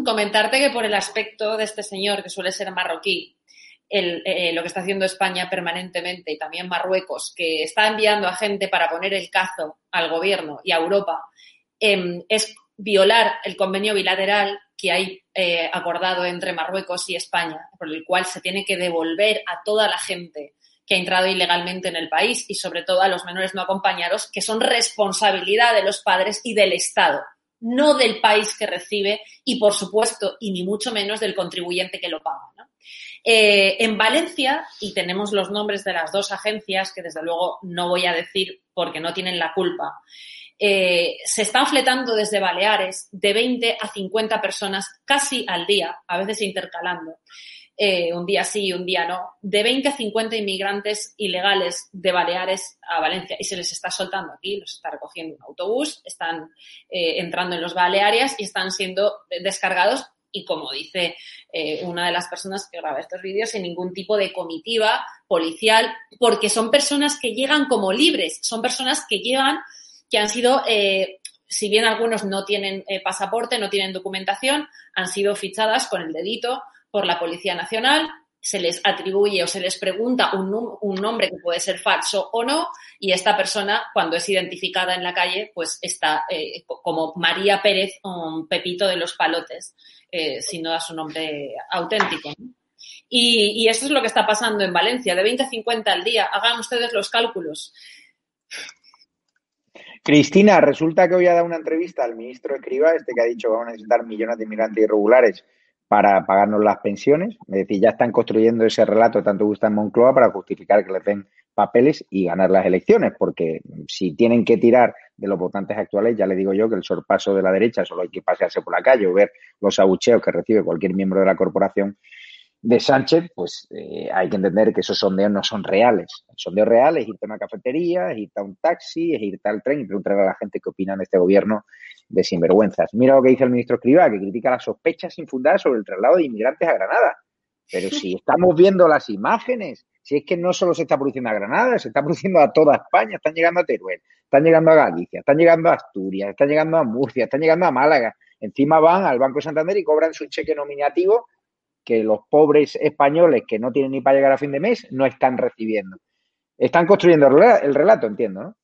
Comentarte que por el aspecto de este señor, que suele ser marroquí, el, eh, lo que está haciendo España permanentemente y también Marruecos, que está enviando a gente para poner el cazo al gobierno y a Europa, eh, es violar el convenio bilateral que hay eh, acordado entre Marruecos y España, por el cual se tiene que devolver a toda la gente que ha entrado ilegalmente en el país y sobre todo a los menores no acompañados, que son responsabilidad de los padres y del Estado, no del país que recibe y, por supuesto, y ni mucho menos del contribuyente que lo paga. Eh, en Valencia, y tenemos los nombres de las dos agencias, que desde luego no voy a decir porque no tienen la culpa, eh, se están fletando desde Baleares de 20 a 50 personas casi al día, a veces intercalando. Eh, un día sí y un día no, de 20 a 50 inmigrantes ilegales de Baleares a Valencia y se les está soltando aquí, los está recogiendo un autobús, están eh, entrando en los Baleares y están siendo descargados y como dice una de las personas que graba estos vídeos, sin ningún tipo de comitiva policial, porque son personas que llegan como libres, son personas que llegan, que han sido eh, si bien algunos no tienen eh, pasaporte, no tienen documentación, han sido fichadas con el dedito por la Policía Nacional, se les atribuye o se les pregunta un, un, nombre que puede ser falso o no, y esta persona, cuando es identificada en la calle, pues está eh, como María Pérez o Pepito de los Palotes, eh, si no da su nombre auténtico. Y, y esto es lo que está pasando en Valencia, de 20 a 50 al día. Hagan ustedes los cálculos. Cristina, resulta que hoy ha dado una entrevista al ministro Escriba, este que ha dicho que vamos a necesitar millones de inmigrantes irregulares para pagarnos las pensiones. Es decir, ya están construyendo ese relato tanto gusta en Moncloa para justificar que les den papeles y ganar las elecciones, porque si tienen que tirar de los votantes actuales, ya le digo yo que el sorpaso de la derecha solo hay que pasearse por la calle o ver los abucheos que recibe cualquier miembro de la corporación de Sánchez, pues eh, hay que entender que esos sondeos no son reales. El sondeo real es irte a una cafetería, es irte a un taxi, es irte al tren y preguntar a la gente qué opinan de este gobierno de sinvergüenzas. Mira lo que dice el ministro Escrivá, que critica las sospechas infundadas sobre el traslado de inmigrantes a Granada. Pero si estamos viendo las imágenes, si es que no solo se está produciendo a Granada, se está produciendo a toda España, están llegando a Teruel, están llegando a Galicia, están llegando a Asturias, están llegando a Murcia, están llegando a Málaga. Encima van al Banco de Santander y cobran su cheque nominativo que los pobres españoles que no tienen ni para llegar a fin de mes no están recibiendo. Están construyendo el relato, entiendo, ¿no?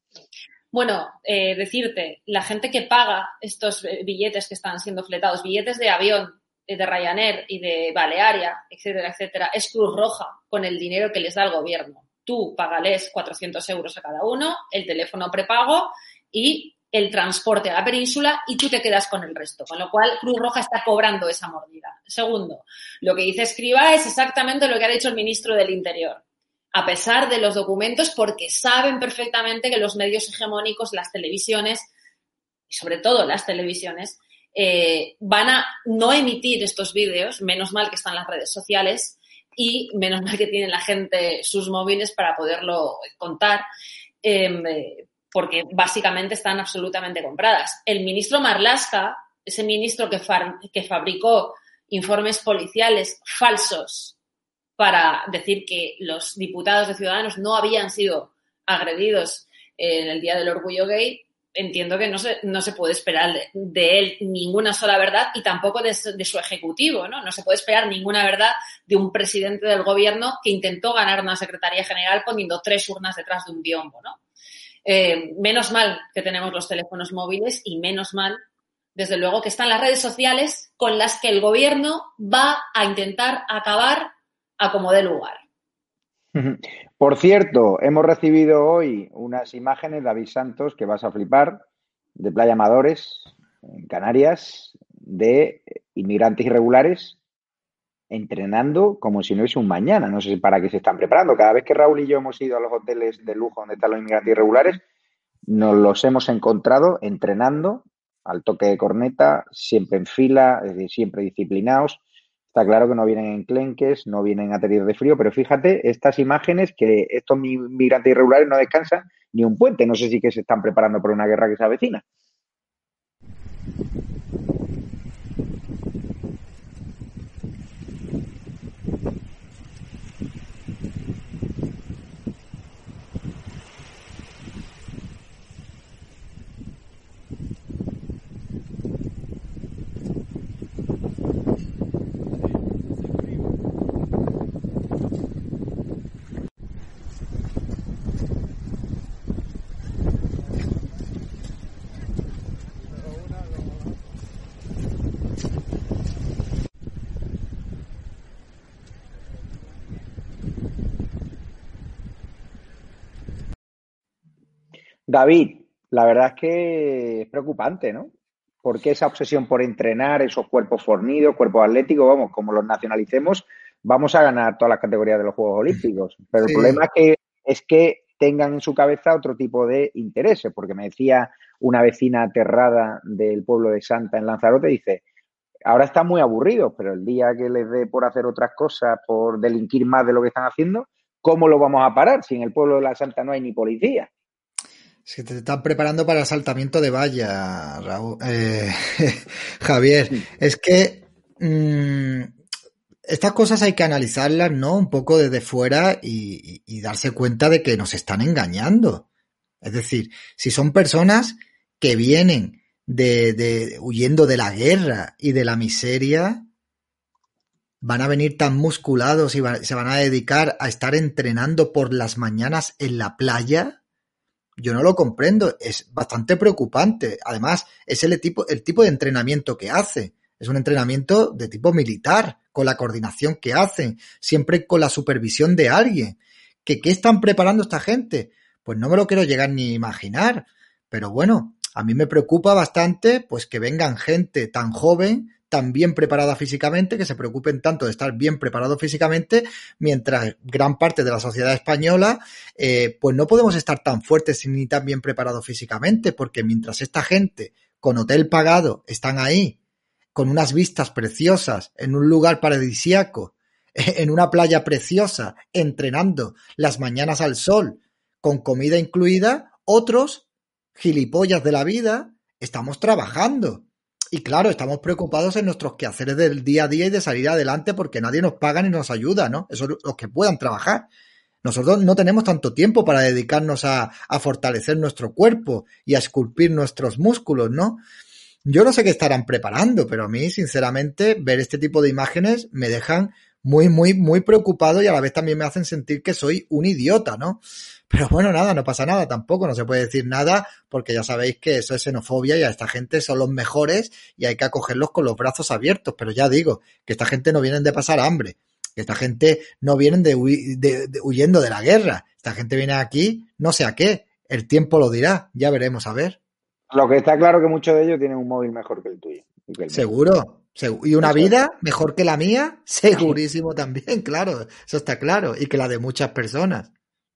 Bueno, eh, decirte, la gente que paga estos billetes que están siendo fletados, billetes de avión, eh, de Ryanair y de Balearia, etcétera, etcétera, es Cruz Roja con el dinero que les da el gobierno. Tú pagales 400 euros a cada uno, el teléfono prepago y el transporte a la península y tú te quedas con el resto. Con lo cual, Cruz Roja está cobrando esa mordida. Segundo, lo que dice Escriba es exactamente lo que ha dicho el ministro del Interior. A pesar de los documentos, porque saben perfectamente que los medios hegemónicos, las televisiones, y sobre todo las televisiones, eh, van a no emitir estos vídeos, menos mal que están las redes sociales y menos mal que tienen la gente sus móviles para poderlo contar. Eh, porque básicamente están absolutamente compradas. El ministro Marlaska, ese ministro que, fabricó informes policiales falsos para decir que los diputados de Ciudadanos no habían sido agredidos en el Día del Orgullo Gay, entiendo que no se, no se puede esperar de, él ninguna sola verdad y tampoco de, de su ejecutivo, ¿no? No se puede esperar ninguna verdad de un presidente del gobierno que intentó ganar una secretaría general poniendo tres urnas detrás de un biombo, ¿no? Eh, menos mal que tenemos los teléfonos móviles y menos mal, desde luego, que están las redes sociales con las que el gobierno va a intentar acabar a como dé lugar. Por cierto, hemos recibido hoy unas imágenes, David Santos, que vas a flipar, de Playa Amadores, en Canarias, de inmigrantes irregulares entrenando como si no es un mañana. No sé para qué se están preparando. Cada vez que Raúl y yo hemos ido a los hoteles de lujo donde están los inmigrantes irregulares, nos los hemos encontrado entrenando al toque de corneta, siempre en fila, siempre disciplinados. Está claro que no vienen en clenques, no vienen a tener de frío, pero fíjate estas imágenes que estos inmigrantes irregulares no descansan ni un puente. No sé si que se están preparando para una guerra que se avecina. David, la verdad es que es preocupante, ¿no? Porque esa obsesión por entrenar esos cuerpos fornidos, cuerpos atléticos, vamos, como los nacionalicemos, vamos a ganar todas las categorías de los Juegos Olímpicos. Pero Sí. el problema es que, es que tengan en su cabeza otro tipo de intereses, porque me decía una vecina aterrada del pueblo de Santa en Lanzarote, dice, ahora están muy aburridos, pero el día que les dé por hacer otras cosas, por delinquir más de lo que están haciendo, ¿cómo lo vamos a parar si en el pueblo de la Santa no hay ni policía? Si te están preparando para el saltamiento de valla, Raúl, eh, Javier, es que mm, estas cosas hay que analizarlas, ¿no? Un poco desde fuera y, y- y darse cuenta de que nos están engañando. Es decir, si son personas que vienen de, de huyendo de la guerra y de la miseria, van a venir tan musculados y va- se van a dedicar a estar entrenando por las mañanas en la playa. Yo no lo comprendo, es bastante preocupante. Además, es el tipo, el tipo de entrenamiento que hace. Es un entrenamiento de tipo militar, con la coordinación que hacen, siempre con la supervisión de alguien. ¿Que, ¿Qué están preparando esta gente? Pues no me lo quiero llegar ni imaginar. Pero bueno, a mí me preocupa bastante pues que vengan gente tan joven, tan bien preparada físicamente, que se preocupen tanto de estar bien preparado físicamente, mientras gran parte de la sociedad española, eh, pues no podemos estar tan fuertes ni tan bien preparados físicamente, porque mientras esta gente con hotel pagado están ahí, con unas vistas preciosas, en un lugar paradisíaco, en una playa preciosa, entrenando las mañanas al sol, con comida incluida, otros, gilipollas de la vida, estamos trabajando. Y claro, estamos preocupados en nuestros quehaceres del día a día y de salir adelante porque nadie nos paga ni nos ayuda, ¿no? Eso los que puedan trabajar. Nosotros no tenemos tanto tiempo para dedicarnos a, a fortalecer nuestro cuerpo y a esculpir nuestros músculos, ¿no? Yo no sé qué estarán preparando, pero a mí, sinceramente, ver este tipo de imágenes me dejan muy, muy, muy preocupado y a la vez también me hacen sentir que soy un idiota, ¿no? Pero bueno, nada, no pasa nada tampoco, no se puede decir nada porque ya sabéis que eso es xenofobia y a esta gente son los mejores y hay que acogerlos con los brazos abiertos. Pero ya digo, que esta gente no vienen de pasar hambre, que esta gente no vienen de, de- de- huyendo de la guerra, esta gente viene aquí no sé a qué, el tiempo lo dirá, ya veremos a ver. Lo que está claro que muchos de ellos tienen un móvil mejor que el tuyo. que el. Seguro. segu- Y una vida mejor que la mía, segurísimo también, claro. Eso está claro. Y que la de muchas personas.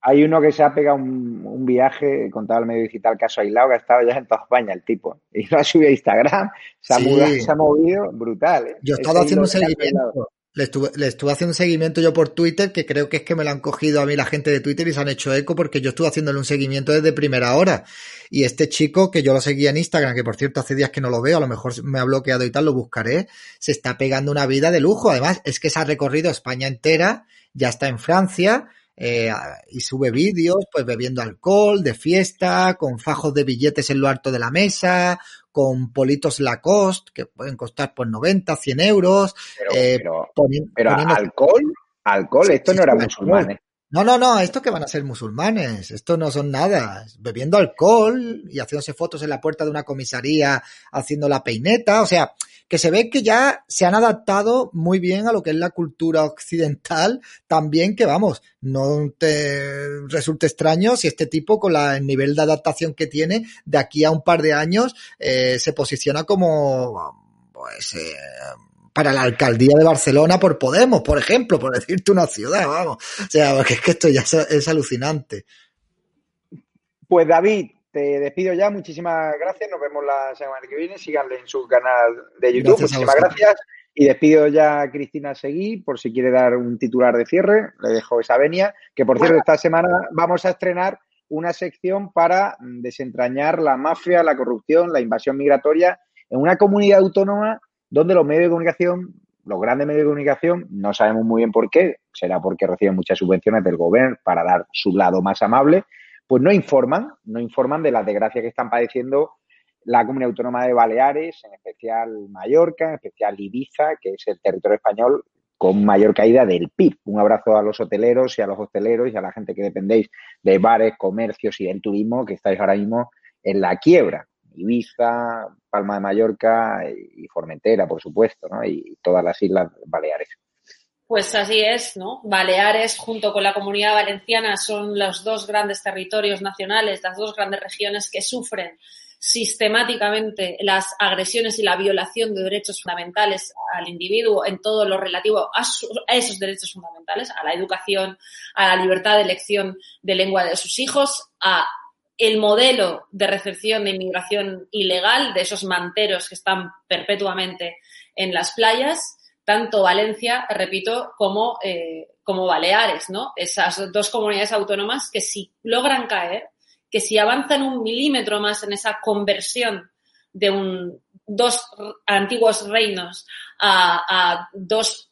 Hay uno que se ha pegado un, un viaje, contaba el medio digital, caso aislado, que ha estado ya en toda España, el tipo. Y lo ha subido a Instagram, se ha, Sí. mudado, se ha movido, brutal. ¿eh? Yo he estado haciendo seguimiento. Le estuve, le estuve haciendo un seguimiento yo por Twitter, que creo que es que me lo han cogido a mí la gente de Twitter y se han hecho eco porque yo estuve haciéndole un seguimiento desde primera hora. Y este chico, que yo lo seguía en Instagram, que por cierto hace días que no lo veo, a lo mejor me ha bloqueado y tal, lo buscaré, se está pegando una vida de lujo. Además, es que se ha recorrido España entera ya está en Francia eh, y sube vídeos pues bebiendo alcohol, de fiesta, con fajos de billetes en lo alto de la mesa, con politos Lacoste que pueden costar pues 90, 100 euros. Pero, eh, pero, poni- pero poniendo- alcohol, alcohol, esto Sí, no era musulmán, ¿eh? No, no, no, esto que van a ser musulmanes, esto no son nada, bebiendo alcohol y haciéndose fotos en la puerta de una comisaría haciendo la peineta, o sea, que se ve que ya se han adaptado muy bien a lo que es la cultura occidental, también que vamos, no te resulte extraño si este tipo con el nivel de adaptación que tiene, de aquí a un par de años, eh, se posiciona como, pues, eh, para la alcaldía de Barcelona por Podemos, por ejemplo, por decirte una ciudad, vamos. O sea, porque es que esto ya es, es alucinante. Pues David, te despido ya. Muchísimas gracias. Nos vemos la semana que viene. Síganle en su canal de YouTube. Gracias Muchísimas gracias. Y despido ya a Cristina Seguí por si quiere dar un titular de cierre. Le dejo esa venia. Que por cierto, esta semana vamos a estrenar una sección para desentrañar la mafia, la corrupción, la invasión migratoria en una comunidad autónoma donde los medios de comunicación, los grandes medios de comunicación, no sabemos muy bien por qué, será porque reciben muchas subvenciones del gobierno para dar su lado más amable, pues no informan, no informan de las desgracias que están padeciendo la comunidad autónoma de Baleares, en especial Mallorca, en especial Ibiza, que es el territorio español con mayor caída del PIB. Un abrazo a los hoteleros y a los hosteleros y a la gente que dependéis de bares, comercios y del turismo que estáis ahora mismo en la quiebra. Ibiza, Palma de Mallorca y Formentera, por supuesto, ¿no? y todas las islas Baleares. Pues así es, ¿no? Baleares junto con la comunidad valenciana son los dos grandes territorios nacionales, las dos grandes regiones que sufren sistemáticamente las agresiones y la violación de derechos fundamentales al individuo en todo lo relativo a, su- a esos derechos fundamentales, a la educación, a la libertad de elección de lengua de sus hijos, a el modelo de recepción de inmigración ilegal de esos manteros que están perpetuamente en las playas, tanto Valencia, repito, como, eh, como Baleares, ¿no? Esas dos comunidades autónomas que si logran caer, que si avanzan un milímetro más en esa conversión de un, dos antiguos reinos a, a dos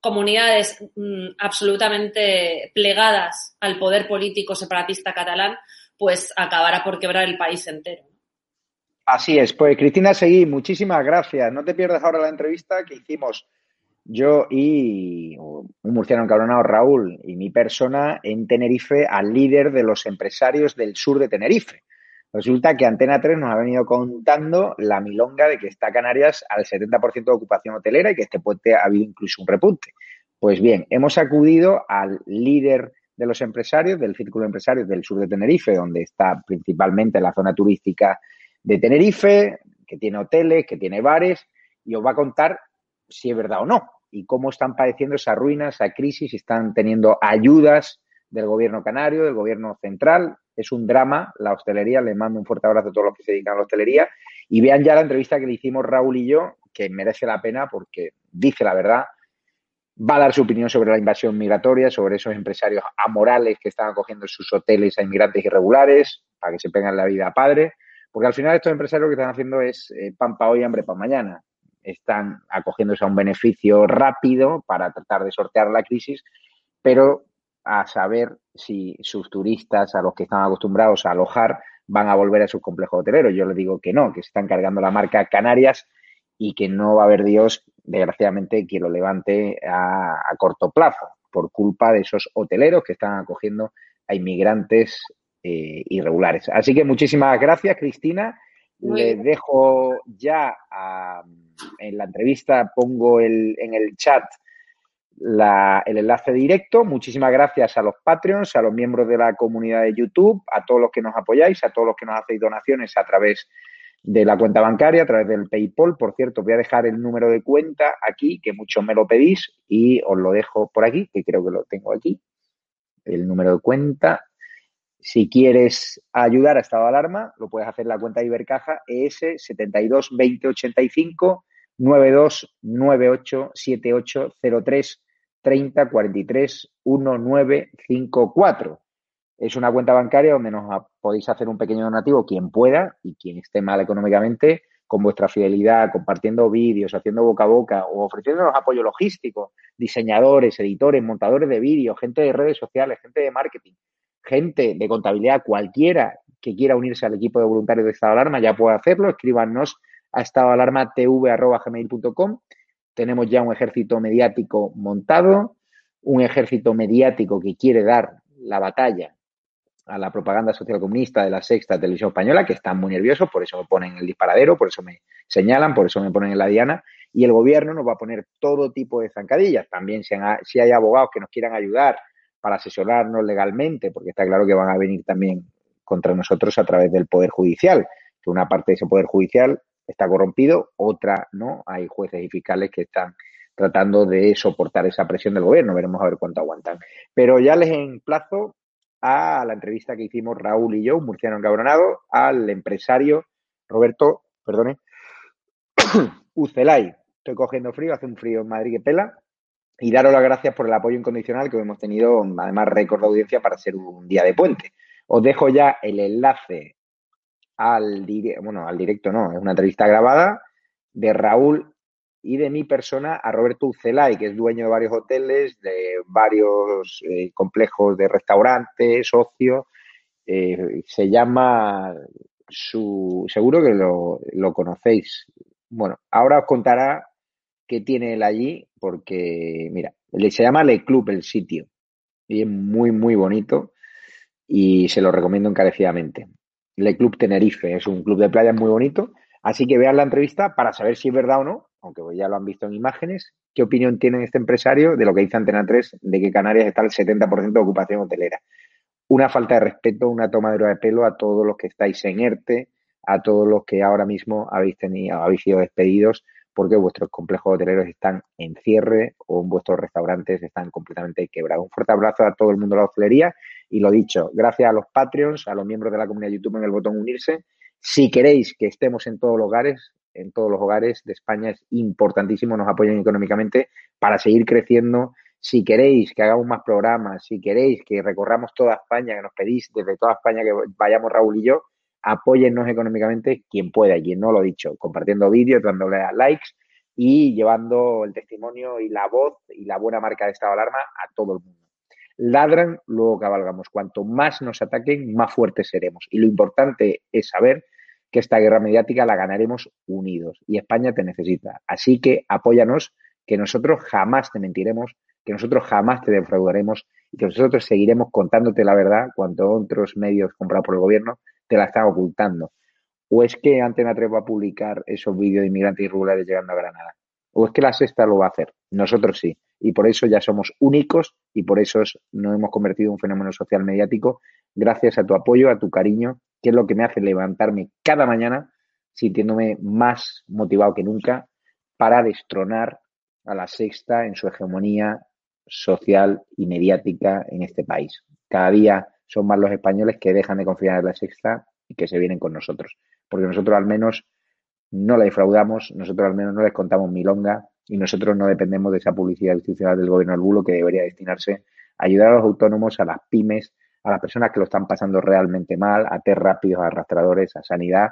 comunidades mm, absolutamente plegadas al poder político separatista catalán, pues acabará por quebrar el país entero. Así es, pues Cristina Seguí, muchísimas gracias. No te pierdas ahora la entrevista que hicimos yo y un murciano encabronado, Raúl, y mi persona en Tenerife al líder de los empresarios del sur de Tenerife. Resulta que Antena 3 nos ha venido contando la milonga de que está Canarias al 70% de ocupación hotelera y que este puente ha habido incluso un repunte. Pues bien, hemos acudido al líder de los empresarios, del círculo de empresarios del sur de Tenerife, donde está principalmente la zona turística de Tenerife, que tiene hoteles, que tiene bares, y os va a contar si es verdad o no, y cómo están padeciendo esa ruina, esa crisis, si están teniendo ayudas del gobierno canario, del gobierno central. Es un drama la hostelería. Les mando un fuerte abrazo a todos los que se dedican a la hostelería. Y vean ya la entrevista que le hicimos Raúl y yo, que merece la pena porque dice la verdad. Va a dar su opinión sobre la invasión migratoria, sobre esos empresarios amorales que están acogiendo en sus hoteles a inmigrantes irregulares para que se pegan la vida a padre. Porque al final estos empresarios lo que están haciendo es eh, pan para hoy, hambre para mañana están acogiéndose a un beneficio rápido para tratar de sortear la crisis, pero a saber si sus turistas, a los que están acostumbrados a alojar, van a volver a sus complejos hoteleros. Yo les digo que no, que se están cargando la marca Canarias y que no va a haber Dios, desgraciadamente, quien lo levante a, a corto plazo por culpa de esos hoteleros que están acogiendo a inmigrantes eh, irregulares. Así que muchísimas gracias, Cristina. Muy Le bien. dejo ya a- en la entrevista, pongo el, en el chat la- el enlace directo. Muchísimas gracias a los Patreons, a los miembros de la comunidad de YouTube, a todos los que nos apoyáis, a todos los que nos hacéis donaciones a través de la cuenta bancaria, a través del PayPal. Por cierto, voy a dejar el número de cuenta aquí, que muchos me lo pedís, y os lo dejo por aquí, que creo que lo tengo aquí. El número de cuenta. Si quieres ayudar a estado de alarma, lo puedes hacer en la cuenta de Ibercaja ES 72 20 85 92 98 78 03 30 43 1954. Es una cuenta bancaria donde nos podéis hacer un pequeño donativo, quien pueda y quien esté mal económicamente, con vuestra fidelidad, compartiendo vídeos, haciendo boca a boca o ofreciéndonos apoyo logístico, diseñadores, editores, montadores de vídeos, gente de redes sociales, gente de marketing, gente de contabilidad, cualquiera que quiera unirse al equipo de voluntarios de estado alarma ya puede hacerlo. Escríbanos a estadoalarmatv.com. Tenemos ya un ejército mediático montado, un ejército mediático que quiere dar la batalla a la propaganda social comunista de la sexta televisión española, que están muy nerviosos, por eso me ponen el disparadero, por eso me señalan, por eso me ponen en la diana, y el gobierno nos va a poner todo tipo de zancadillas. También si, si hay abogados que nos quieran ayudar para asesorarnos legalmente, porque está claro que van a venir también contra nosotros a través del Poder Judicial, que una parte de ese Poder Judicial está corrompido, otra no. Hay jueces y fiscales que están tratando de soportar esa presión del gobierno. Veremos a ver cuánto aguantan. Pero ya les emplazo a la entrevista que hicimos Raúl y yo, murciano encabronado, al empresario Roberto, perdone, Ucelay. Estoy cogiendo frío, hace un frío en Madrid que pela. Y daros las gracias por el apoyo incondicional que hemos tenido, además récord de audiencia para ser un día de puente. Os dejo ya el enlace al, bueno, al directo, no, es una entrevista grabada de Raúl y de mi persona a Roberto Ucelay, que es dueño de varios hoteles, de varios eh, complejos de restaurantes, socio. Eh, se llama su. Seguro que lo, lo, conocéis. Bueno, ahora os contará qué tiene él allí, porque, mira, se llama Le Club el sitio. Y es muy, muy bonito. Y se lo recomiendo encarecidamente. Le Club Tenerife es un club de playa muy bonito. Así que vean la entrevista para saber si es verdad o no aunque ya lo han visto en imágenes, ¿qué opinión tiene este empresario de lo que dice Antena 3 de que Canarias está al 70% de ocupación hotelera? Una falta de respeto, una tomadura de pelo a todos los que estáis en ERTE, a todos los que ahora mismo habéis, tenido, habéis sido despedidos porque vuestros complejos hoteleros están en cierre o vuestros restaurantes están completamente quebrados. Un fuerte abrazo a todo el mundo de la hostelería y lo dicho, gracias a los Patreons, a los miembros de la comunidad YouTube en el botón unirse. Si queréis que estemos en todos los hogares, en todos los hogares de España es importantísimo, nos apoyen económicamente para seguir creciendo. Si queréis que hagamos más programas, si queréis que recorramos toda España, que nos pedís desde toda España que vayamos Raúl y yo, apóyennos económicamente quien pueda, quien no lo ha dicho, compartiendo vídeos, dándole a likes y llevando el testimonio y la voz y la buena marca de estado de alarma a todo el mundo. Ladran, luego cabalgamos. Cuanto más nos ataquen, más fuertes seremos. Y lo importante es saber que esta guerra mediática la ganaremos unidos y España te necesita. Así que apóyanos, que nosotros jamás te mentiremos, que nosotros jamás te defraudaremos y que nosotros seguiremos contándote la verdad cuando otros medios comprados por el gobierno te la están ocultando. ¿O es que Antena 3 va a publicar esos vídeos de inmigrantes irregulares llegando a Granada? ¿O es que la sexta lo va a hacer? Nosotros sí. Y por eso ya somos únicos y por eso nos hemos convertido en un fenómeno social mediático gracias a tu apoyo, a tu cariño que es lo que me hace levantarme cada mañana sintiéndome más motivado que nunca para destronar a la sexta en su hegemonía social y mediática en este país. Cada día son más los españoles que dejan de confiar en la sexta y que se vienen con nosotros, porque nosotros al menos no la defraudamos, nosotros al menos no les contamos milonga y nosotros no dependemos de esa publicidad institucional del gobierno del bulo que debería destinarse a ayudar a los autónomos, a las pymes, a las personas que lo están pasando realmente mal, a test rápidos, a arrastradores, a sanidad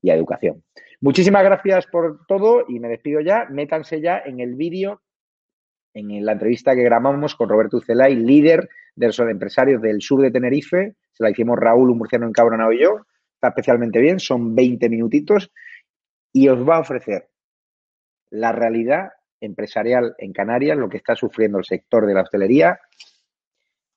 y a educación. Muchísimas gracias por todo y me despido ya. Métanse ya en el vídeo, en la entrevista que grabamos con Roberto Ucelay, líder de los empresarios del sur de Tenerife. Se la hicimos Raúl, un murciano encabronado y yo. Está especialmente bien, son 20 minutitos y os va a ofrecer la realidad empresarial en Canarias, lo que está sufriendo el sector de la hostelería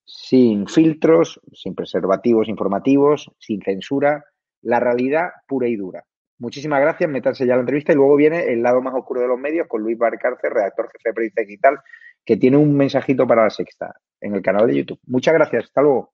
sin filtros, sin preservativos informativos, sin censura, la realidad pura y dura. Muchísimas gracias, métanse ya la entrevista y luego viene el lado más oscuro de los medios con Luis Barcárcel, redactor jefe de Periodista Digital, que tiene un mensajito para la sexta en el canal de YouTube. Muchas gracias, hasta luego.